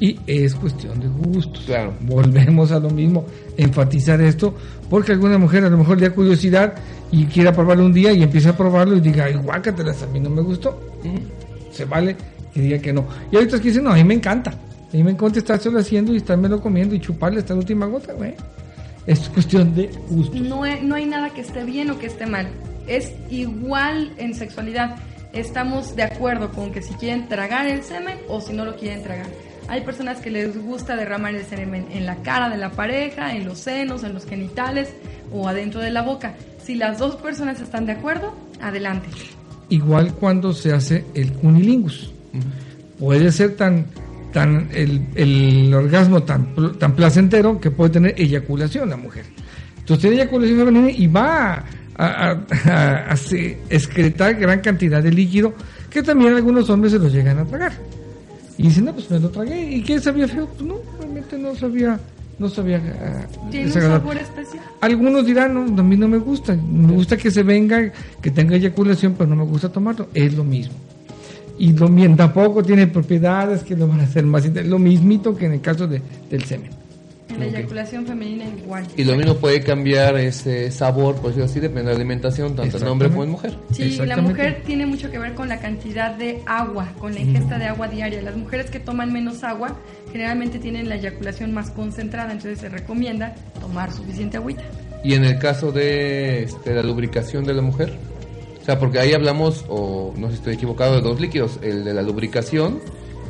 Y es cuestión de gustos. Claro. Volvemos a lo mismo, enfatizar esto, porque alguna mujer a lo mejor le da curiosidad y quiera probarlo un día y empieza a probarlo y diga, ay, guácatelas, a mí no me gustó. Se vale que diga que no. Y ahorita que dicen, no, a mí me encanta. A mí me encanta estárselo haciendo y estármelo comiendo y chuparle hasta la última gota, güey. Es cuestión de gustos. No, no hay nada que esté bien o que esté mal. Es igual en sexualidad. Estamos de acuerdo con que si quieren tragar el semen o si no lo quieren tragar. Hay personas que les gusta derramar el semen en la cara de la pareja, en los senos, en los genitales o adentro de la boca. Si las dos personas están de acuerdo, adelante. Igual cuando se hace el cunilingus. Puede ser tan, tan el, el orgasmo tan, tan placentero que puede tener eyaculación la mujer. Entonces tiene eyaculación femenina y va a, a- a- excretar gran cantidad de líquido que también algunos hombres se lo llegan a tragar. Y dicen, no, pues me lo tragué. ¿Y qué sabía feo? Pues no, realmente no sabía, no sabía ah, Tiene un sabor especial. Algunos dirán, no, a mí no me gusta, me gusta que se venga, que tenga eyaculación, pero no me gusta tomarlo. Es lo mismo. Y lo, bien, tampoco tiene propiedades que lo van a hacer más Lo mismito que en el caso de, del semen. En la eyaculación femenina igual. Y lo mismo puede cambiar ese sabor, por decirlo así, depende de la alimentación, tanto en hombre como en mujer. Sí, la mujer tiene mucho que ver con la cantidad de agua, con la ingesta de agua diaria. Las mujeres que toman menos agua generalmente tienen la eyaculación más concentrada, entonces se recomienda tomar suficiente agüita. Y en el caso de este, la lubricación de la mujer, sea, porque ahí hablamos, o no sé si estoy equivocado, de dos líquidos, el de la lubricación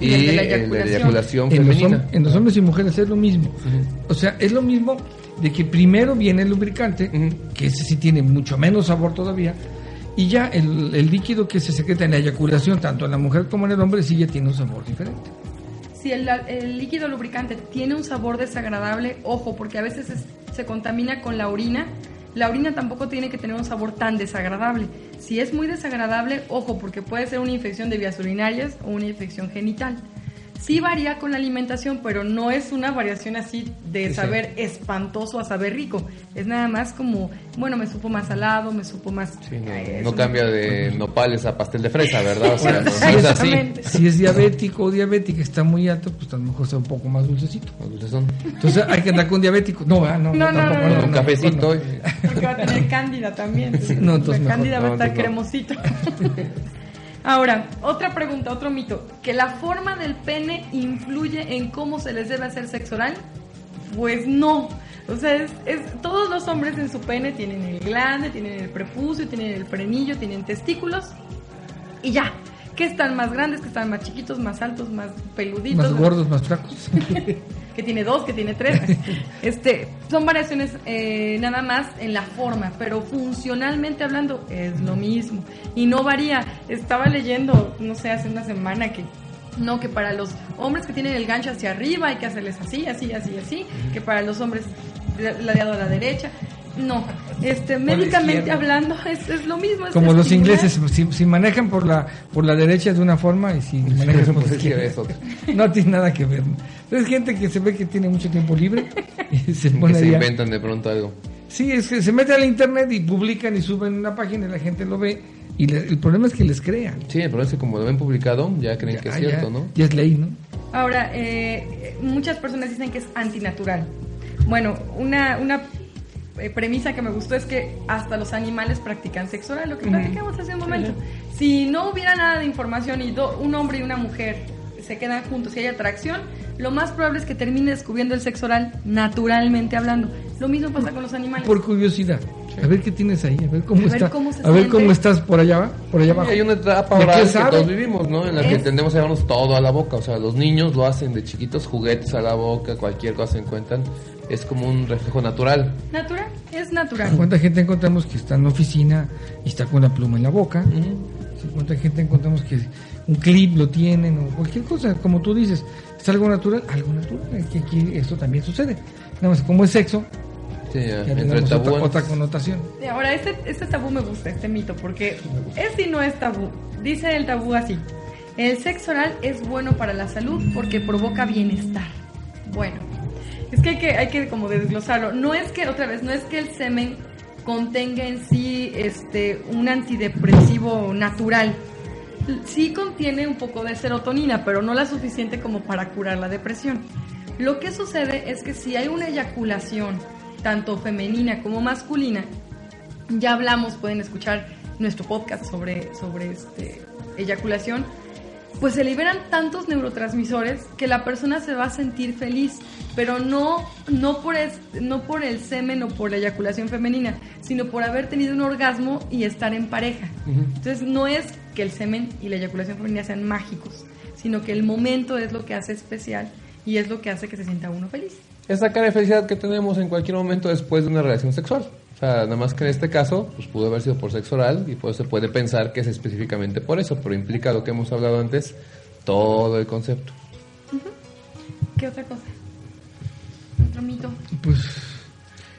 y, Y el de la el de la eyaculación. eyaculación En los, femenina. en los hombres y mujeres es lo mismo. O sea, es lo mismo de que primero viene el lubricante, que ese sí tiene mucho menos sabor todavía, y ya el, el líquido que se secreta en la eyaculación, tanto en la mujer como en el hombre, sí ya tiene un sabor diferente. Si el, el líquido lubricante tiene un sabor desagradable, ojo, porque a veces es- se contamina con la orina. La orina tampoco tiene que tener un sabor tan desagradable. Si es muy desagradable, ojo, porque puede ser una infección de vías urinarias o una infección genital. Sí varía con la alimentación, pero no es una variación así de Sí, saber espantoso a saber rico. Es nada más como, bueno, me supo más salado, me supo más... Sí, no, eh, no cambia una- de nopales a pastel de fresa, ¿verdad? O sea, no, no es así. Si es diabético o diabética está muy alto, pues a lo mejor sea un poco más dulcecito. Entonces hay que andar con diabético. No, ¿verdad? no, No, no, tampoco, no, no, un cafecito. no. Porque va a tener cándida también. Entonces, no, entonces la mejor. cándida va a No, estar cremosito. Ahora, otra pregunta, otro mito. ¿Que la forma del pene influye en cómo se les debe hacer sexo oral? Pues no. O sea, es, es- todos los hombres en su pene tienen el glande, tienen el prepucio, tienen el frenillo, tienen testículos y ya. Que están más grandes, que están más chiquitos, más altos, más peluditos. Más gordos, más flacos. que tiene dos, que tiene tres. Este, son variaciones eh, nada más en la forma, pero funcionalmente hablando es lo mismo. Y no varía. Estaba leyendo, no sé, hace una semana que no, que para los hombres que tienen el gancho hacia arriba hay que hacerles así, así, así, así, que para los hombres ladeado a la derecha. No, este, médicamente hablando es, es, lo mismo. Es Como los ingleses, si, si, manejan por la por la derecha de una forma y si manejan por la izquierda es otra. No tiene nada que ver. Es gente que se ve que tiene mucho tiempo libre y se pone que se inventan de pronto algo. Sí, es que se meten al internet y publican y suben una página y la gente lo ve y el problema es que les crean. Sí, el problema es que como lo ven publicado, ya creen que es cierto, ¿no? Ya es ley, ¿no? Ahora, eh, muchas personas dicen que es antinatural. Bueno, una, una premisa que me gustó es que hasta los animales practican sexo oral, lo que platicamos hace un momento. Si no hubiera nada de información y un hombre y una mujer se quedan juntos y hay atracción, lo más probable es que termine descubriendo el sexo oral naturalmente hablando. Lo mismo pasa con los animales. Por curiosidad. A ver qué tienes ahí, a ver cómo está. a ver cómo estás por allá, por allá abajo. hay una etapa ahora que todos vivimos, ¿no? En la que tendemos a llevarnos todo a la boca. O sea, los niños lo hacen de chiquitos, juguetes a la boca, cualquier cosa se encuentran. Es como un reflejo natural. Natural, es natural. ¿Cuánta gente encontramos que está en la oficina y está con la pluma en la boca? ¿Cuánta gente encontramos que un clip lo tienen o cualquier cosa? Como tú dices, ¿es algo natural? Algo natural. Que aquí esto también sucede. Nada más, como es sexo, Sí, entre tabú otra, connotación. ahora, este, este tabú me gusta, este mito, porque es y no es tabú. Dice el tabú así: el sexo oral es bueno para la salud porque provoca bienestar. Bueno, es que hay que, como desglosarlo. No es que, otra vez, no es que el semen contenga en sí este, un antidepresivo natural. Sí contiene un poco de serotonina, pero no la suficiente como para curar la depresión. Lo que sucede es que si hay una eyaculación tanto femenina como masculina. Ya hablamos, pueden escuchar nuestro podcast sobre, sobre este, eyaculación. Pues se liberan tantos neurotransmisores que la persona se va a sentir feliz, pero no, no, por, no por el semen o por la eyaculación femenina, sino por haber tenido un orgasmo y estar en pareja. Entonces no es que el semen y la eyaculación femenina sean mágicos, sino que el momento es lo que hace especial y es lo que hace que se sienta uno feliz esa cara de felicidad que tenemos en cualquier momento después de una relación sexual. O sea, nada más que en este caso, pues pudo haber sido por sexo oral y pues se puede pensar que es específicamente por eso, pero implica lo que hemos hablado antes, todo el concepto. ¿Qué otra cosa? Otro mito. Pues,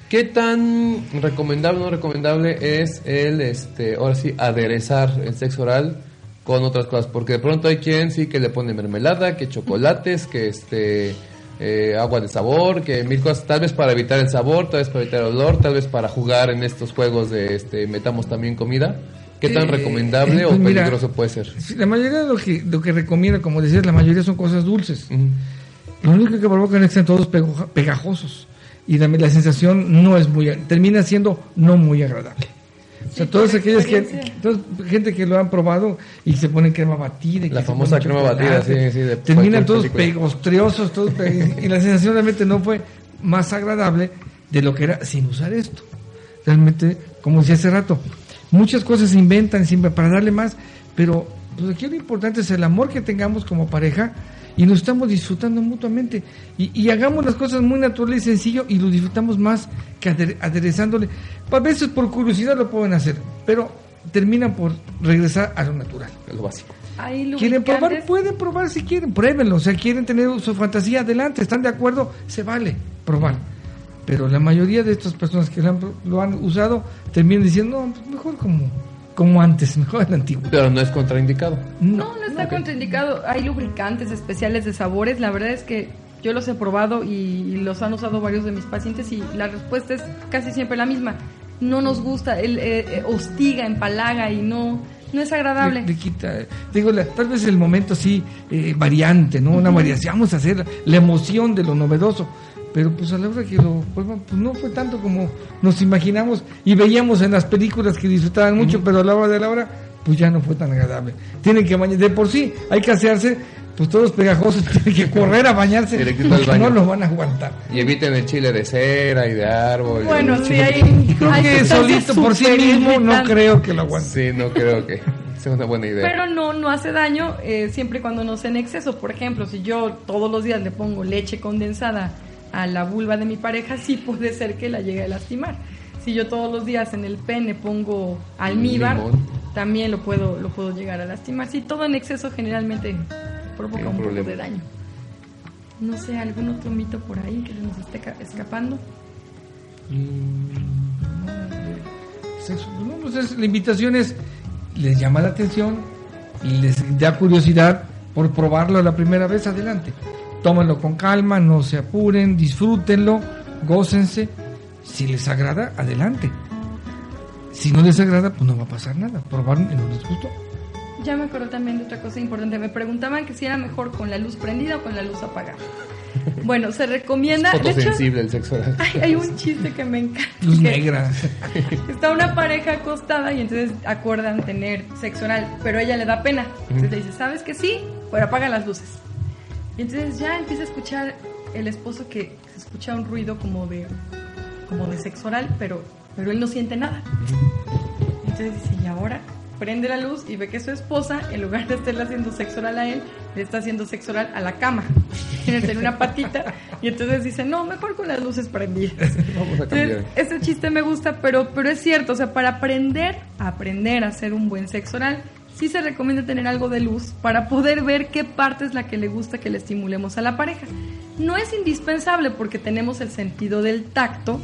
¿qué tan recomendable o no recomendable es el, este, ahora sí, aderezar el sexo oral con otras cosas? Porque de pronto hay quien sí que le pone mermelada, que chocolates, que este eh, agua de sabor, que mil cosas, tal vez para evitar el sabor, tal vez para evitar el olor, tal vez para jugar en estos juegos de este metamos también comida. ¿Qué tan eh, recomendable o pues peligroso puede ser? La mayoría de lo que, lo que recomienda, como decías, la mayoría son cosas dulces. Lo único que provocan es que todos pegajosos. Y la, la sensación no es muy, termina siendo no muy agradable. O sea, todas aquellas que, gente que lo han probado y se ponen crema batida. Y la famosa crema batida, sí, sí. terminan todos pegostriosos, todos y la sensación realmente no fue más agradable de lo que era sin usar esto. Realmente, como decía hace rato, muchas cosas se inventan siempre para darle más, pero pues aquí lo importante es el amor que tengamos como pareja y nos estamos disfrutando mutuamente. Y, hagamos las cosas muy naturales y sencillo y lo disfrutamos más que aderezándole. A veces por curiosidad lo pueden hacer, pero terminan por regresar a lo natural, a lo básico. ¿Quieren probar? Pueden probar si quieren, pruébenlo. O sea, quieren tener su fantasía adelante, están de acuerdo, se vale probar. Pero la mayoría de estas personas que lo han, lo han usado terminan diciendo, no, pues mejor como como antes, mejor el antiguo. Pero no es contraindicado. No, no, está contraindicado. Hay lubricantes especiales de sabores. La verdad es que yo los he probado y los han usado varios de mis pacientes y la respuesta es casi siempre la misma. No nos gusta, él eh, eh, hostiga, empalaga y no, no es agradable. Le, quita, digo, tal vez el momento sí eh, variante, ¿no? Una variación, vamos a hacer la emoción de lo novedoso pero pues a la hora que lo pues, no fue tanto como nos imaginamos y veíamos en las películas que disfrutaban mucho, pero a la hora de la hora pues ya no fue tan agradable. Tienen que bañar, de por sí hay que hacerse, pues todos pegajosos tienen que correr a bañarse porque no los van a aguantar. Y eviten el chile de cera y de árbol. Bueno, sí, hay, creo que solito por sí mismo no creo que lo aguante. Sí, no creo que sea una buena idea. Pero no, no hace daño eh, siempre cuando no sea en exceso. Por ejemplo, si yo todos los días le pongo leche condensada a la vulva de mi pareja, sí puede ser que la llegue a lastimar. Si yo todos los días en el pene pongo almíbar, también lo puedo, lo puedo llegar a lastimar. Sí, todo en exceso generalmente provoca un, poco de daño. No sé, algún otro mito por ahí que se nos esté escapando. Mm. Pues no, pues es- la invitación es, les llama la atención, les da curiosidad por probarlo la primera vez, adelante. Tómenlo con calma, no se apuren, disfrútenlo, gócense. Si les agrada, adelante. Si no les agrada, pues no va a pasar nada. Probaron y no les gustó. Ya me acuerdo también de otra cosa importante. Me preguntaban que si era mejor con la luz prendida o con la luz apagada. Bueno, se recomienda. De hecho, el sexo oral. hay, hay un chiste que me encanta. Luz negra. Está una pareja acostada y entonces acuerdan tener sexo oral, pero a ella le da pena. Entonces le dice, ¿sabes que sí? Pero apaga las luces. Y entonces ya empieza a escuchar el esposo que se escucha un ruido como de, como de sexo oral, pero, pero él no siente nada. Entonces dice, y ahora prende la luz y ve que su esposa, en lugar de estarle haciendo sexo oral a él, le está haciendo sexo oral a la cama. Tiene una patita. Y entonces dice, no, mejor con las luces prendidas. Vamos a Entonces, cambiar. ese chiste me gusta, pero, pero es cierto, o sea, para aprender, aprender a hacer un buen sexo oral, sí se recomienda tener algo de luz para poder ver qué parte es la que le gusta que le estimulemos a la pareja. No es indispensable porque tenemos el sentido del tacto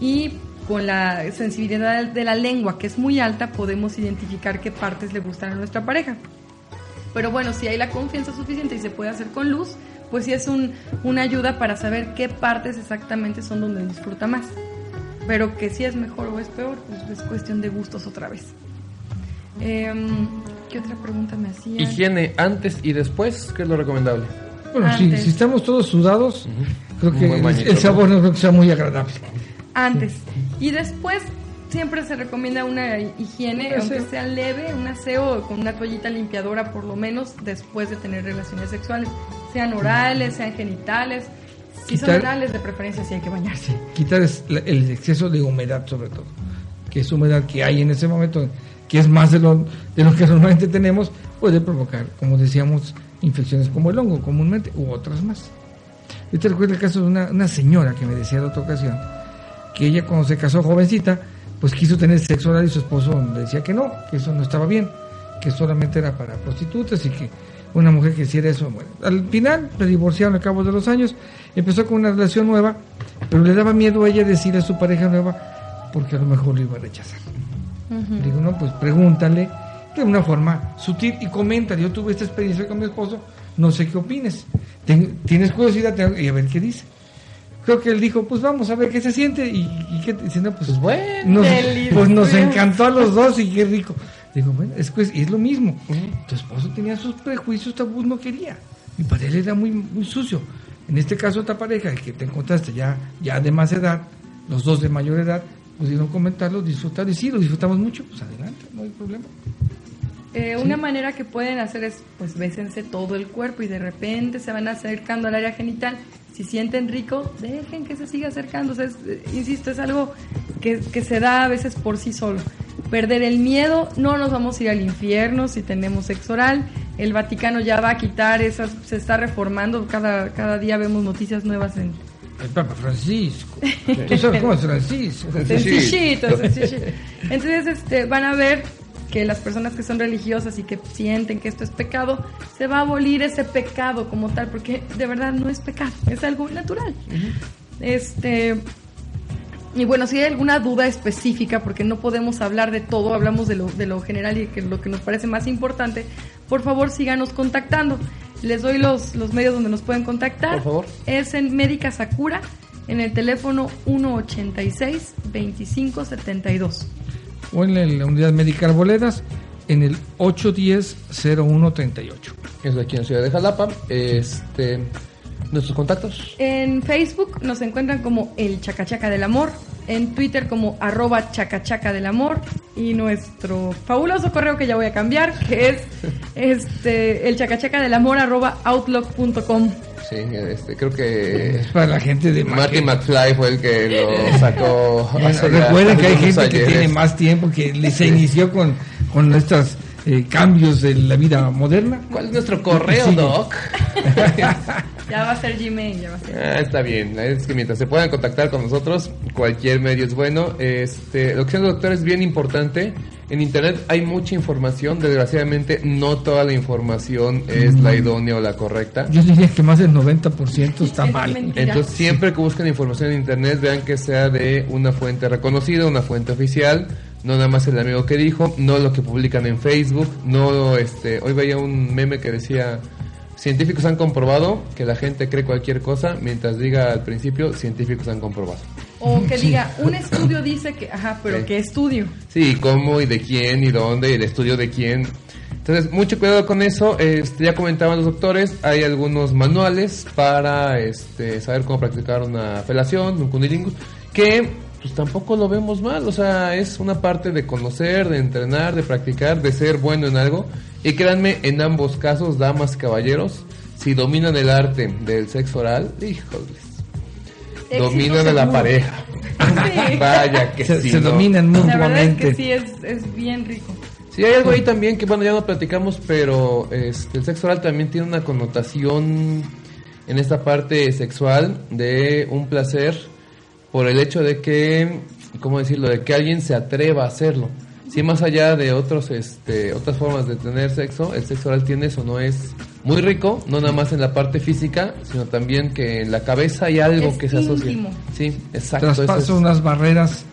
y con la sensibilidad de la lengua, que es muy alta, podemos identificar qué partes le gustan a nuestra pareja. Pero bueno, si hay la confianza suficiente y se puede hacer con luz, pues sí es un, una ayuda para saber qué partes exactamente son donde disfruta más. Pero que si es mejor o es peor, pues es cuestión de gustos otra vez. Em, ¿Qué otra pregunta me hacían? Higiene antes y después, ¿qué es lo recomendable? Bueno, si, Antes. si estamos todos sudados, creo Un que buen el, bañito, el sabor no creo que sea muy agradable. Antes. Y después siempre se recomienda una higiene, Un aunque sea leve, un aseo con una toallita limpiadora por lo menos después de tener relaciones sexuales, sean orales, sean genitales. Si son Quitar- orales, de preferencia sí hay que bañarse. Quitar el exceso de humedad sobre todo, que es humedad que hay en ese momento, que es más de lo, de lo que normalmente tenemos, puede provocar, como decíamos, infecciones como el hongo comúnmente u otras más. Yo te recuerdo el caso de una, una señora que me decía en otra ocasión, que ella cuando se casó jovencita, pues quiso tener sexo oral y su esposo le decía que no, que eso no estaba bien, que solamente era para prostitutas y que una mujer que hiciera eso, bueno, al final se divorciaron al cabo de los años, empezó con una relación nueva, pero le daba miedo a ella decirle a su pareja nueva porque a lo mejor lo iba a rechazar. Ujú. Digo, no, pues pregúntale de una forma sutil y comenta, yo tuve esta experiencia con mi esposo, no sé qué opines. Ten- ¿Tienes curiosidad? Y a ver qué dice. Creo que él dijo, pues vamos a ver qué se siente y, y qué dice, no, pues, Pues bueno. nos, pues nos encantó a los dos y qué rico. Digo, bueno, es, que es, es lo mismo. Tu esposo tenía sus prejuicios, tabús, no quería. Y para él era muy, muy sucio. En este caso, esta pareja, el que te encontraste ya, ya de más edad, los dos de mayor edad, pudieron comentarlo, disfrutar. Y sí, lo disfrutamos mucho, pues adelante, no hay problema. Eh, Una manera que pueden hacer es, pues, bésense todo el cuerpo y de repente se van acercando al área genital. Si sienten rico, dejen que se siga acercando. O sea, es, eh, insisto, es algo que, que se da a veces por sí solo. Perder el miedo, no nos vamos a ir al infierno si tenemos sexo oral. El Vaticano ya va a quitar esas, se está reformando. Cada, cada día vemos noticias nuevas en, El Papa Francisco. Tú sabes cómo es Francisco. Sencillito, sencillito. Entonces, este, van a ver que las personas que son religiosas y que sienten que esto es pecado, se va a abolir ese pecado como tal, porque de verdad no es pecado, es algo natural. Este. Y bueno, si hay alguna duda específica, porque no podemos hablar de todo, hablamos de lo, de lo general y que lo que nos parece más importante, por favor síganos contactando. Les doy los, los medios donde nos pueden contactar. Por favor. Es en Médica Sakura, en el teléfono 186-2572. O en la, unidad médica Arboledas, en el 810-0138. Es aquí en Ciudad de Jalapa. Este, Nuestros contactos. En Facebook nos encuentran como el Chacachaca del Amor, en Twitter como arroba chacachaca del amor y nuestro fabuloso correo que ya voy a cambiar, que es este el chacachaca del amor arroba outlook.com. Sí, este, creo que Es para la gente de Marty. McFly fue el que lo sacó. Bueno, recuerden que hay gente que tiene más tiempo, que se inició con, con estos eh, cambios de la vida moderna. ¿Cuál es nuestro correo, Sí. Doc? Ya va a ser Gmail, ya va a ser. Ah, está bien, es que mientras se puedan contactar con nosotros, cualquier medio es bueno. Este, lo que siendo doctor es bien importante. En internet hay mucha información, desgraciadamente no toda la información es la idónea o la correcta. Yo diría que más del 90% está Es mal. mentira. Entonces siempre que busquen información en internet vean que sea de una fuente reconocida, una fuente oficial. No nada más el amigo que dijo, no lo que publican en Facebook, no este, hoy veía un meme que decía científicos han comprobado que la gente cree cualquier cosa mientras diga al principio científicos han comprobado. O que diga, un estudio dice que, ajá, pero Sí. ¿qué estudio? Sí, cómo y de quién y dónde y el estudio de quién. Entonces, mucho cuidado con eso. Este, ya comentaban los doctores, hay algunos manuales para este, saber cómo practicar una felación, un cunilingus, que pues tampoco lo vemos mal. O sea, es una parte de conocer, de entrenar, de practicar, de ser bueno en algo. Y créanme, en ambos casos, damas, caballeros, si dominan el arte del sexo oral, híjoles, Éxito dominan a la pareja. Sí. Vaya que se, sí. se ¿no? dominan La verdad es mutuamente. que sí, es, es bien rico. Sí, hay algo ahí también que, bueno, ya no platicamos, pero este, el sexo oral también tiene una connotación en esta parte sexual de un placer por el hecho de que, ¿cómo decirlo?, de que alguien se atreva a hacerlo. Si más allá de otros, este, otras formas de tener sexo, el sexo oral tiene eso, no es muy rico, no nada más en la parte física, sino también que en la cabeza hay algo Es que se asocia. íntimo. Sí, exacto. eso Traspaso es- unas barreras,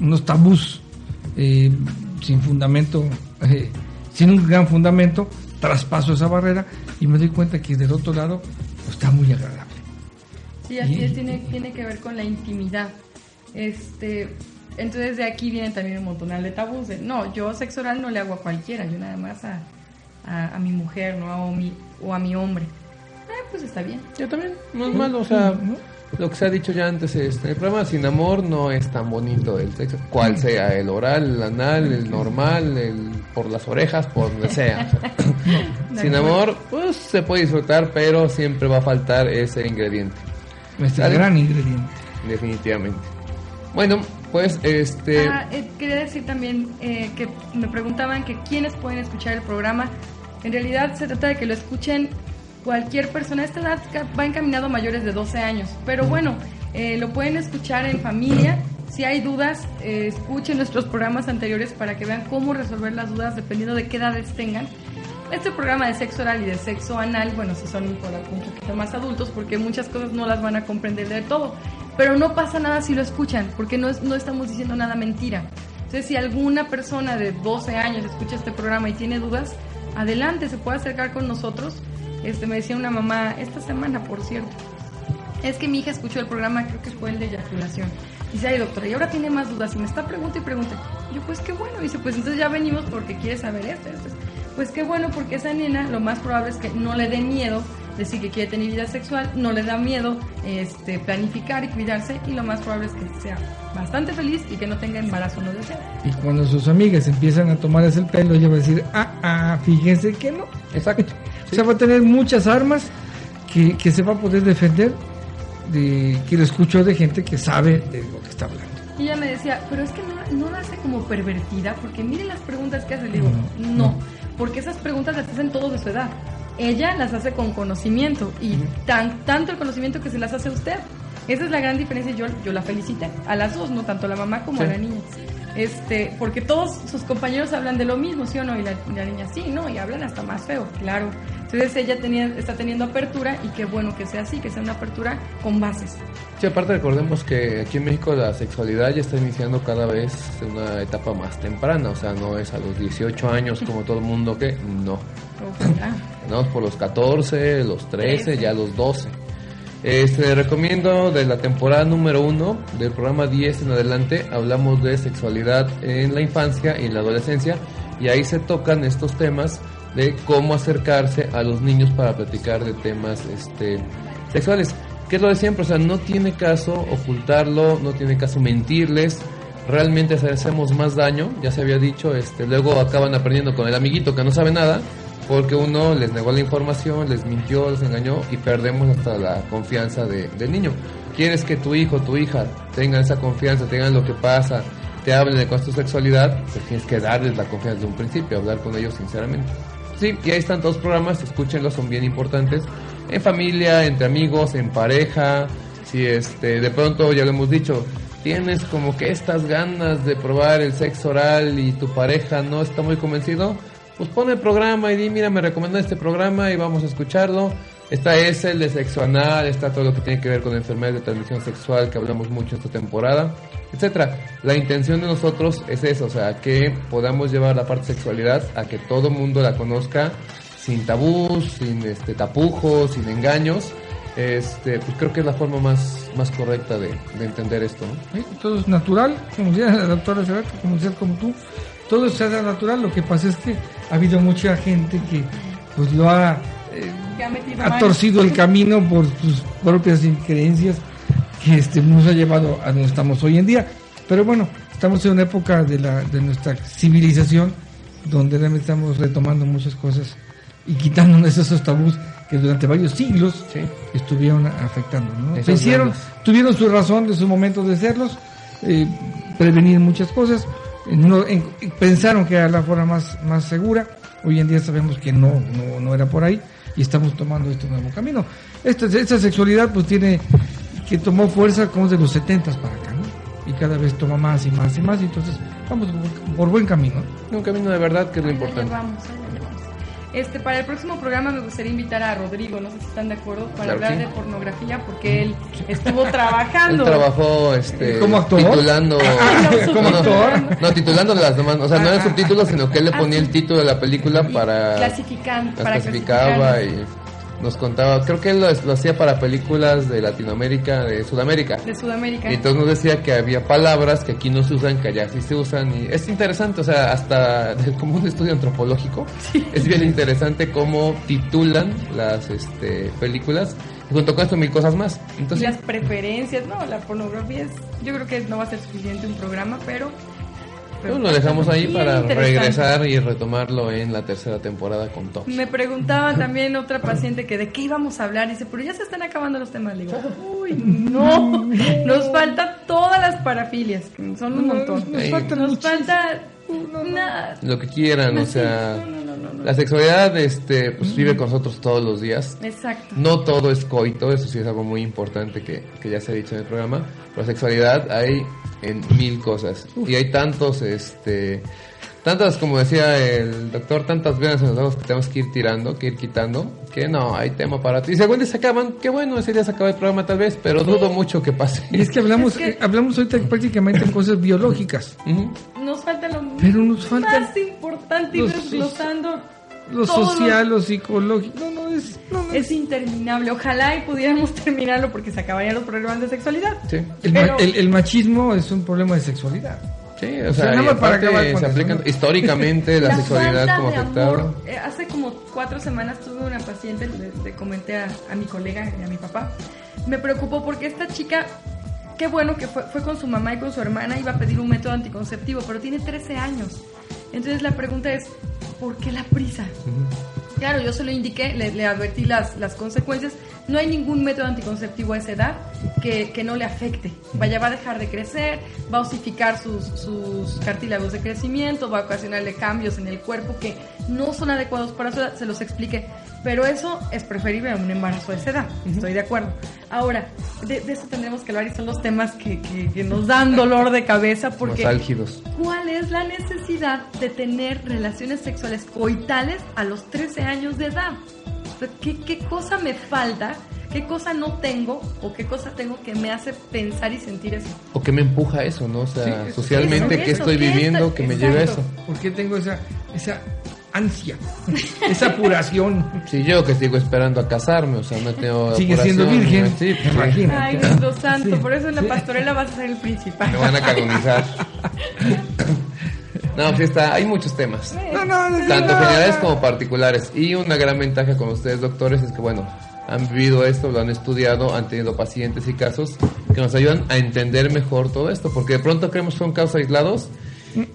unos tabús eh, sin fundamento, eh, sin un gran fundamento, traspaso esa barrera y me doy cuenta que del otro lado pues, está muy agradable. Sí, así es, tiene, tiene que ver con la intimidad. Este, entonces de aquí vienen también un montonal de tabús. de, no, yo sexo oral no le hago a cualquiera, yo nada más a, a, a mi mujer, ¿no? O, mi, o a mi hombre. Ah, pues está bien. Yo también, no es malo, o sea, lo que se ha dicho ya antes es, el programa sin amor no es tan bonito el sexo, cual sea, el oral, el anal, el normal, el por las orejas, por donde sea, sin amor, pues se puede disfrutar, pero siempre va a faltar ese ingrediente, Dale. gran ingrediente. definitivamente. Bueno, pues este... Ah, eh, quería decir también eh, que me preguntaban que quiénes pueden escuchar el programa. En realidad se trata de que lo escuchen cualquier persona. Esta edad va encaminado a mayores de 12 años. Pero bueno, eh, lo pueden escuchar en familia. Si hay dudas, eh, escuchen nuestros programas anteriores para que vean cómo resolver las dudas dependiendo de qué edades tengan. Este programa de sexo oral y de sexo anal, bueno, si son un poquito más adultos, porque muchas cosas no las van a comprender de todo. Pero no pasa nada si lo escuchan, porque no, es- no estamos diciendo nada mentira. Entonces, si alguna persona de 12 años escucha este programa y tiene dudas, adelante, se puede acercar con nosotros. Este, me decía una mamá, esta semana, por cierto, es que mi hija escuchó el programa, creo que fue el de eyaculación. Dice, ay doctora, y ahora tiene más dudas y me está pregunta y pregunta. Yo, pues qué bueno. Dice, pues entonces ya venimos porque quiere saber esto, esto. esto. Pues qué bueno, porque esa nena lo más probable es que no le dé miedo decir que quiere tener vida sexual, no le da miedo este, planificar y cuidarse y lo más probable es que sea bastante feliz y que no tenga embarazo no deseado. Y cuando sus amigas empiezan a tomarles el pelo, ella va a decir, ah, ah, fíjense que no. Exacto. O sea, va a tener muchas armas que, que se va a poder defender de que lo escuchó de gente que sabe de lo que está hablando. Y ella me decía, pero es que no, no la hace como pervertida, porque miren las preguntas que hace. Le digo, No, no, no. Porque esas preguntas las hacen todos de su edad. Ella las hace con conocimiento y tan, tanto el conocimiento que se las hace a usted. Esa es la gran diferencia y yo, yo la felicité. A las dos, no tanto a la mamá como a la niña. Este, porque todos sus compañeros hablan de lo mismo, ¿sí o no? Y la, niña, sí, ¿no? Y hablan hasta más feo, claro. Entonces ella tenía, está teniendo apertura y qué bueno que sea así, que sea una apertura con bases. Sí, aparte recordemos que aquí en México la sexualidad ya está iniciando cada vez en una etapa más temprana, o sea, no es a los 18 años como todo el mundo que no. Ojalá. Vamos por los 14, los 13, 13. ya los 12. Este, recomiendo de la temporada número 1 del programa 10 en adelante, hablamos de sexualidad en la infancia y en la adolescencia y ahí se tocan estos temas de cómo acercarse a los niños para platicar de temas este, sexuales. Que es lo de siempre, o sea, no tiene caso ocultarlo, no tiene caso mentirles, realmente hacemos más daño, ya se había dicho, este, luego acaban aprendiendo con el amiguito que no sabe nada, porque uno les negó la información, les mintió, les engañó y perdemos hasta la confianza de- del niño. Quieres que tu hijo, tu hija tengan esa confianza, tengan lo que pasa, te hablen de cuál es tu sexualidad, pues tienes que darles la confianza de un principio, hablar con ellos sinceramente. Sí, y ahí están todos los programas, escúchenlos, son bien importantes. En familia, entre amigos, en pareja, si este, de pronto ya lo hemos dicho, tienes como que estas ganas de probar el sexo oral y tu pareja no está muy convencido, pues pon el programa y di, mira, me recomendó este programa y vamos a escucharlo. Está ese, el de sexo anal, está todo lo que tiene que ver con enfermedades de transmisión sexual que hablamos mucho esta temporada, etcétera. La intención de nosotros es eso, o sea, que podamos llevar la parte sexualidad a que todo mundo la conozca sin tabús, sin este tapujos, sin engaños. Este, pues creo que es la forma más, más correcta de, de entender esto, ¿no? Todo es natural, como decía doctora Cerrato, como decía como tú, todo es natural. Lo que pasa es que ha habido mucha gente que pues lo ha, eh, ha ha torcido el camino por sus propias creencias que este, nos ha llevado a donde estamos hoy en día. Pero bueno, estamos en una época de, la, de nuestra civilización donde realmente estamos retomando muchas cosas y quitándonos esos tabús que durante varios siglos Sí. estuvieron afectando. ¿no? Hicieron, tuvieron su razón de su momento de serlos, eh, prevenir muchas cosas, no- en- pensaron que era la forma más, más segura, hoy en día sabemos que no, no, no era por ahí y estamos tomando este nuevo camino. Esta, esta sexualidad pues tiene, que tomó fuerza como de los 70 para acá, ¿no? y cada vez toma más y más y más, y entonces vamos por, por buen camino. Un camino de verdad que es lo importante. Este, para el próximo programa me gustaría invitar a Rodrigo, no sé si están de acuerdo, para Claro hablar sí. de pornografía, porque él estuvo trabajando. Él trabajó este, ¿Como actor? titulando. no, ¿Como no, actor? No, titulando las demás. O sea, no eran Ah, subtítulos, sino que él le ah, ponía sí. el título de la película para. clasifican, las para clasificaba y nos contaba. Creo que él lo, lo hacía para películas de Latinoamérica, de Sudamérica. de Sudamérica. Y entonces nos decía que había palabras que aquí no se usan, que allá sí se usan. Y es interesante, o sea, hasta como un estudio antropológico, es bien interesante cómo titulan las este, películas. Y junto con esto mil cosas más. y Entonces, las preferencias, no, la pornografía es, yo creo que no va a ser suficiente un programa, pero... pero pues, lo dejamos ahí para regresar y retomarlo en la tercera temporada con Top. Me preguntaba también otra paciente que de qué íbamos a hablar. Dice, pero ya se están acabando los temas. Le digo, uy, no. Nos faltan todas las parafilias, que son un montón. Nos Ey. faltan Nos falta nada. Lo que quieran, o Sí, sea, no, no, no, la sexualidad este, pues, vive con nosotros todos los días. Exacto. No todo es coito, eso sí es algo muy importante que, que ya se ha dicho en el programa. Pero sexualidad hay en mil cosas. Y hay tantos, este, tantas, como decía el doctor, tantas venas en los ojos que tenemos que ir tirando, que ir quitando, que no, hay tema para ti. Y día se acaban, qué bueno, ese día se acaba el programa tal vez, pero dudo mucho que pase. Y es que hablamos, Es que- eh, hablamos ahorita prácticamente de cosas biológicas. Ujú. Nos falta lo Pero nos falta más importante y los- desglosando. Lo social, lo psicológico. No, no, es, no, no, Es interminable. Ojalá y pudiéramos terminarlo porque se acabarían los programas de sexualidad. Sí. El, ma- Pero- el- el machismo es un problema de sexualidad. Sí, O o sea, sea, nada y más para acabar con se eso, aplican ¿no? históricamente la, sexualidad falta como amor. Eh, hace como cuatro semanas tuve una paciente, le, le comenté a, a mi colega y a mi papá. Me preocupó porque esta chica, qué bueno que fue, fue con su mamá y con su hermana, iba a pedir un método anticonceptivo, pero tiene 13 años. Entonces la pregunta es, ¿por qué la prisa? Claro, yo se lo indiqué, le, le advertí las, las consecuencias. No hay ningún método anticonceptivo a esa edad que, que no le afecte. Vaya, va a dejar de crecer, va a osificar sus, sus cartílagos de crecimiento, va a ocasionarle cambios en el cuerpo que no son adecuados para su edad, se los expliqué. Pero eso es preferible a un embarazo de esa edad, estoy de acuerdo. Ahora, de, de eso tendremos que hablar y son los temas que, que- que nos dan dolor de cabeza porque... Más álgidos. ¿Cuál es la necesidad de tener relaciones sexuales coitales a los 13 años de edad? ¿qué, qué cosa me falta? ¿Qué cosa no tengo? ¿O qué cosa tengo que me hace pensar y sentir eso? ¿O qué me empuja a eso, no? O sea, Sí, socialmente, eso, ¿qué eso, estoy ¿qué viviendo está- que me lleve a eso? ¿Por qué tengo esa, esa ansia, esa apuración? Si yo que sigo esperando a casarme, o sea, no tengo Sigue siendo virgen. Sí, pues, Imagínate. Ay, Dios santo, Sí, por eso en la sí. pastorela vas a ser el principal. me van a canonizar. No, pues está, hay muchos temas. No, no, no, Tanto no, generales no. como particulares. Y una gran ventaja con ustedes, doctores, es que, bueno, han vivido esto, lo han estudiado, han tenido pacientes y casos que nos ayudan a entender mejor todo esto. Porque de pronto creemos que son casos aislados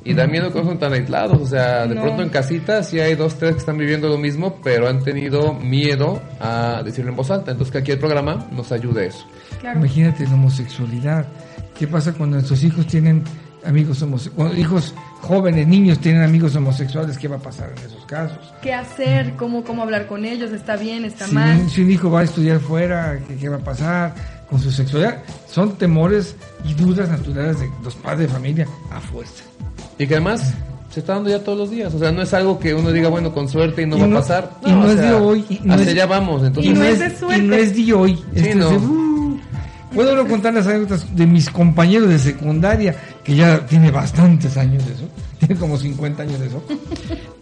y da miedo que no son tan aislados. O sea, de No. pronto en casita sí hay dos, tres que están viviendo lo mismo, pero han tenido miedo a decirlo en voz alta. Entonces, que aquí el programa nos ayude a eso. Claro. Imagínate la homosexualidad. ¿Qué pasa cuando nuestros hijos tienen amigos homosexuales? Hijos jóvenes, niños tienen amigos homosexuales. ¿Qué va a pasar en esos casos? ¿Qué hacer? ¿Cómo, ¿Cómo hablar con ellos? ¿Está bien? ¿Está Si mal? si un hijo va a estudiar fuera, ¿qué, qué va a pasar con su sexualidad? Son temores y dudas naturales de los padres de familia a fuerza. Y que además se está dando ya todos los días. O sea, no es algo que uno diga, bueno, con suerte y no Y va a no- pasar. y no o es de hoy, y no hacia es- allá vamos. Entonces, Y no es de suerte. y no es de hoy. Esto es no. de, uh. Puedo no contar las anécdotas de mis compañeros de secundaria, que ya tiene bastantes años de eso, tiene como 50 años de eso.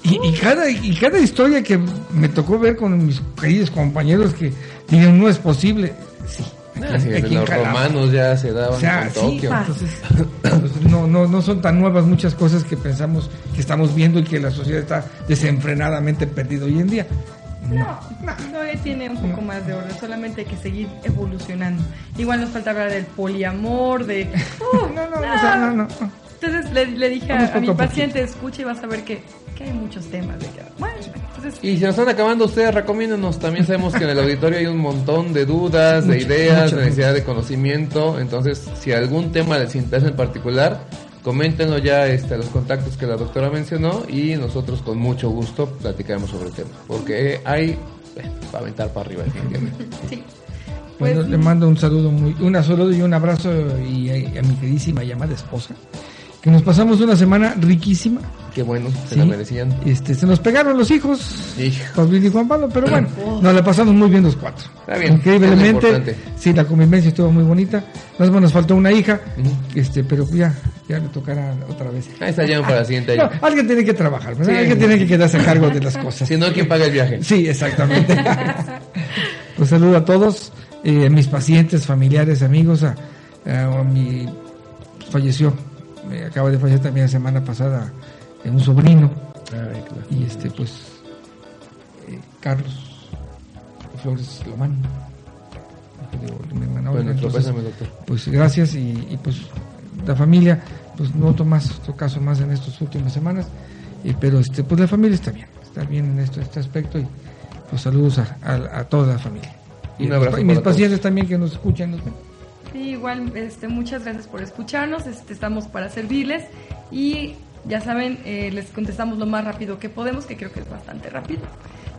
Y, y cada, y cada historia que me tocó ver con mis queridos compañeros que digan, no es posible. Sí. Ah, sí, aquí los romanos ya se daban O sea, en sí, Tokio. entonces, entonces, no, no, no son tan nuevas muchas cosas que pensamos que estamos viendo y que la sociedad está desenfrenadamente perdida hoy en día. No, todavía tiene un poco más de orden, solamente hay que seguir evolucionando. Igual nos falta hablar del poliamor, de... Uh, No, no, sea, no, no. Entonces le, le dije Vamos a, a mi paciente, escucha y vas a ver que, que hay muchos temas. De que, bueno, entonces, Y si nos están acabando ustedes, recomiéndanos. También sabemos que en el auditorio hay un montón de dudas, de Mucho, ideas, mucho. de necesidad de conocimiento. Entonces, si algún tema les interesa en particular, coméntenlo ya este, a los contactos que la doctora mencionó y nosotros con mucho gusto platicaremos sobre el tema. Porque hay bueno, para aventar para arriba, sí. Pues, Bueno, le mando un saludo muy, un saludo y un abrazo y a, a mi queridísima llamada esposa. Que nos pasamos una semana riquísima. Qué bueno, se Sí. la merecían. Este, se nos pegaron los hijos, Hijo. Pablín y Juan Pablo, pero bueno, nos la pasamos muy bien los cuatro. Está bien, Increíblemente, sí, la convivencia estuvo muy bonita. Más nos faltó una hija, este, pero ya, ya le tocará otra vez. Ahí está ya para la siguiente No, año. alguien tiene que trabajar, ¿verdad? Sí. Alguien tiene que quedarse a cargo de las cosas. Si no, ¿quién paga el viaje? Sí, exactamente. pues saludo a todos, eh, a mis pacientes, familiares, amigos, a, a mi falleció, eh, acaba de fallecer también la semana pasada eh, un sobrino Ay, claro. y este pues eh, Carlos Flores Lomán. Bueno, Entonces, pésame, pues gracias y, y, pues la familia pues no otro más otro caso más en estas últimas semanas y, pero este pues la familia está bien está bien en esto, este aspecto y pues saludos a, a- a toda la familia y, Un abrazo y mis para pacientes también que nos escuchan nos ven. Sí, igual, este, muchas gracias por escucharnos, este, estamos para servirles y ya saben, eh, les contestamos lo más rápido que podemos, que creo que es bastante rápido.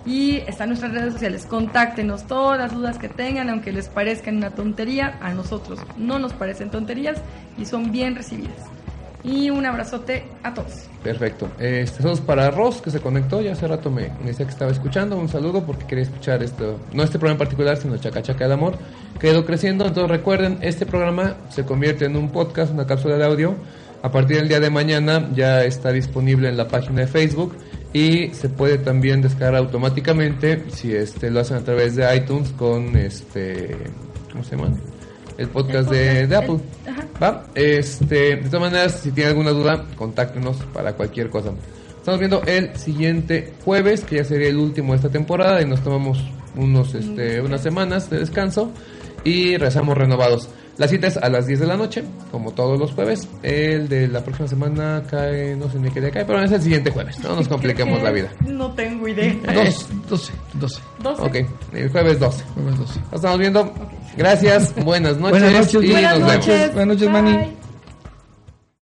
Y están nuestras redes sociales, contáctenos todas las dudas que tengan, aunque les parezcan una tontería, a nosotros no nos parecen tonterías y son bien recibidas. Y un abrazote a todos. Perfecto. Este, saludos para Ross, que se conectó. Ya hace rato me, decía que estaba escuchando. Un saludo porque quería escuchar esto. No este programa en particular, sino Chaca Chaca del Amor. Que ha ido creciendo. Entonces recuerden, este programa se convierte en un podcast, una cápsula de audio. A partir del día de mañana ya está disponible en la página de Facebook. Y se puede también descargar automáticamente si este lo hacen a través de iTunes con este. ¿Cómo se llama? El podcast, de, de Apple. el- ajá. ¿Va? Este, de todas maneras, si tienen alguna duda, contáctenos para cualquier cosa. Estamos viendo el siguiente jueves, que ya sería el último de esta temporada, y nos tomamos unos, este, unas semanas de descanso y rezamos renovados. La cita es a las 10 de la noche, como todos los jueves. El de la próxima semana cae, no sé ni qué día cae, pero es el siguiente jueves. No nos compliquemos la vida. No tengo idea. Dos, 12, 12, 12. Ok, el jueves 12. jueves 12. Nos estamos viendo. Gracias, buenas noches, Buenas noches, y buenas nos Buenas vemos. noches. Buenas noches, Manny. Bye.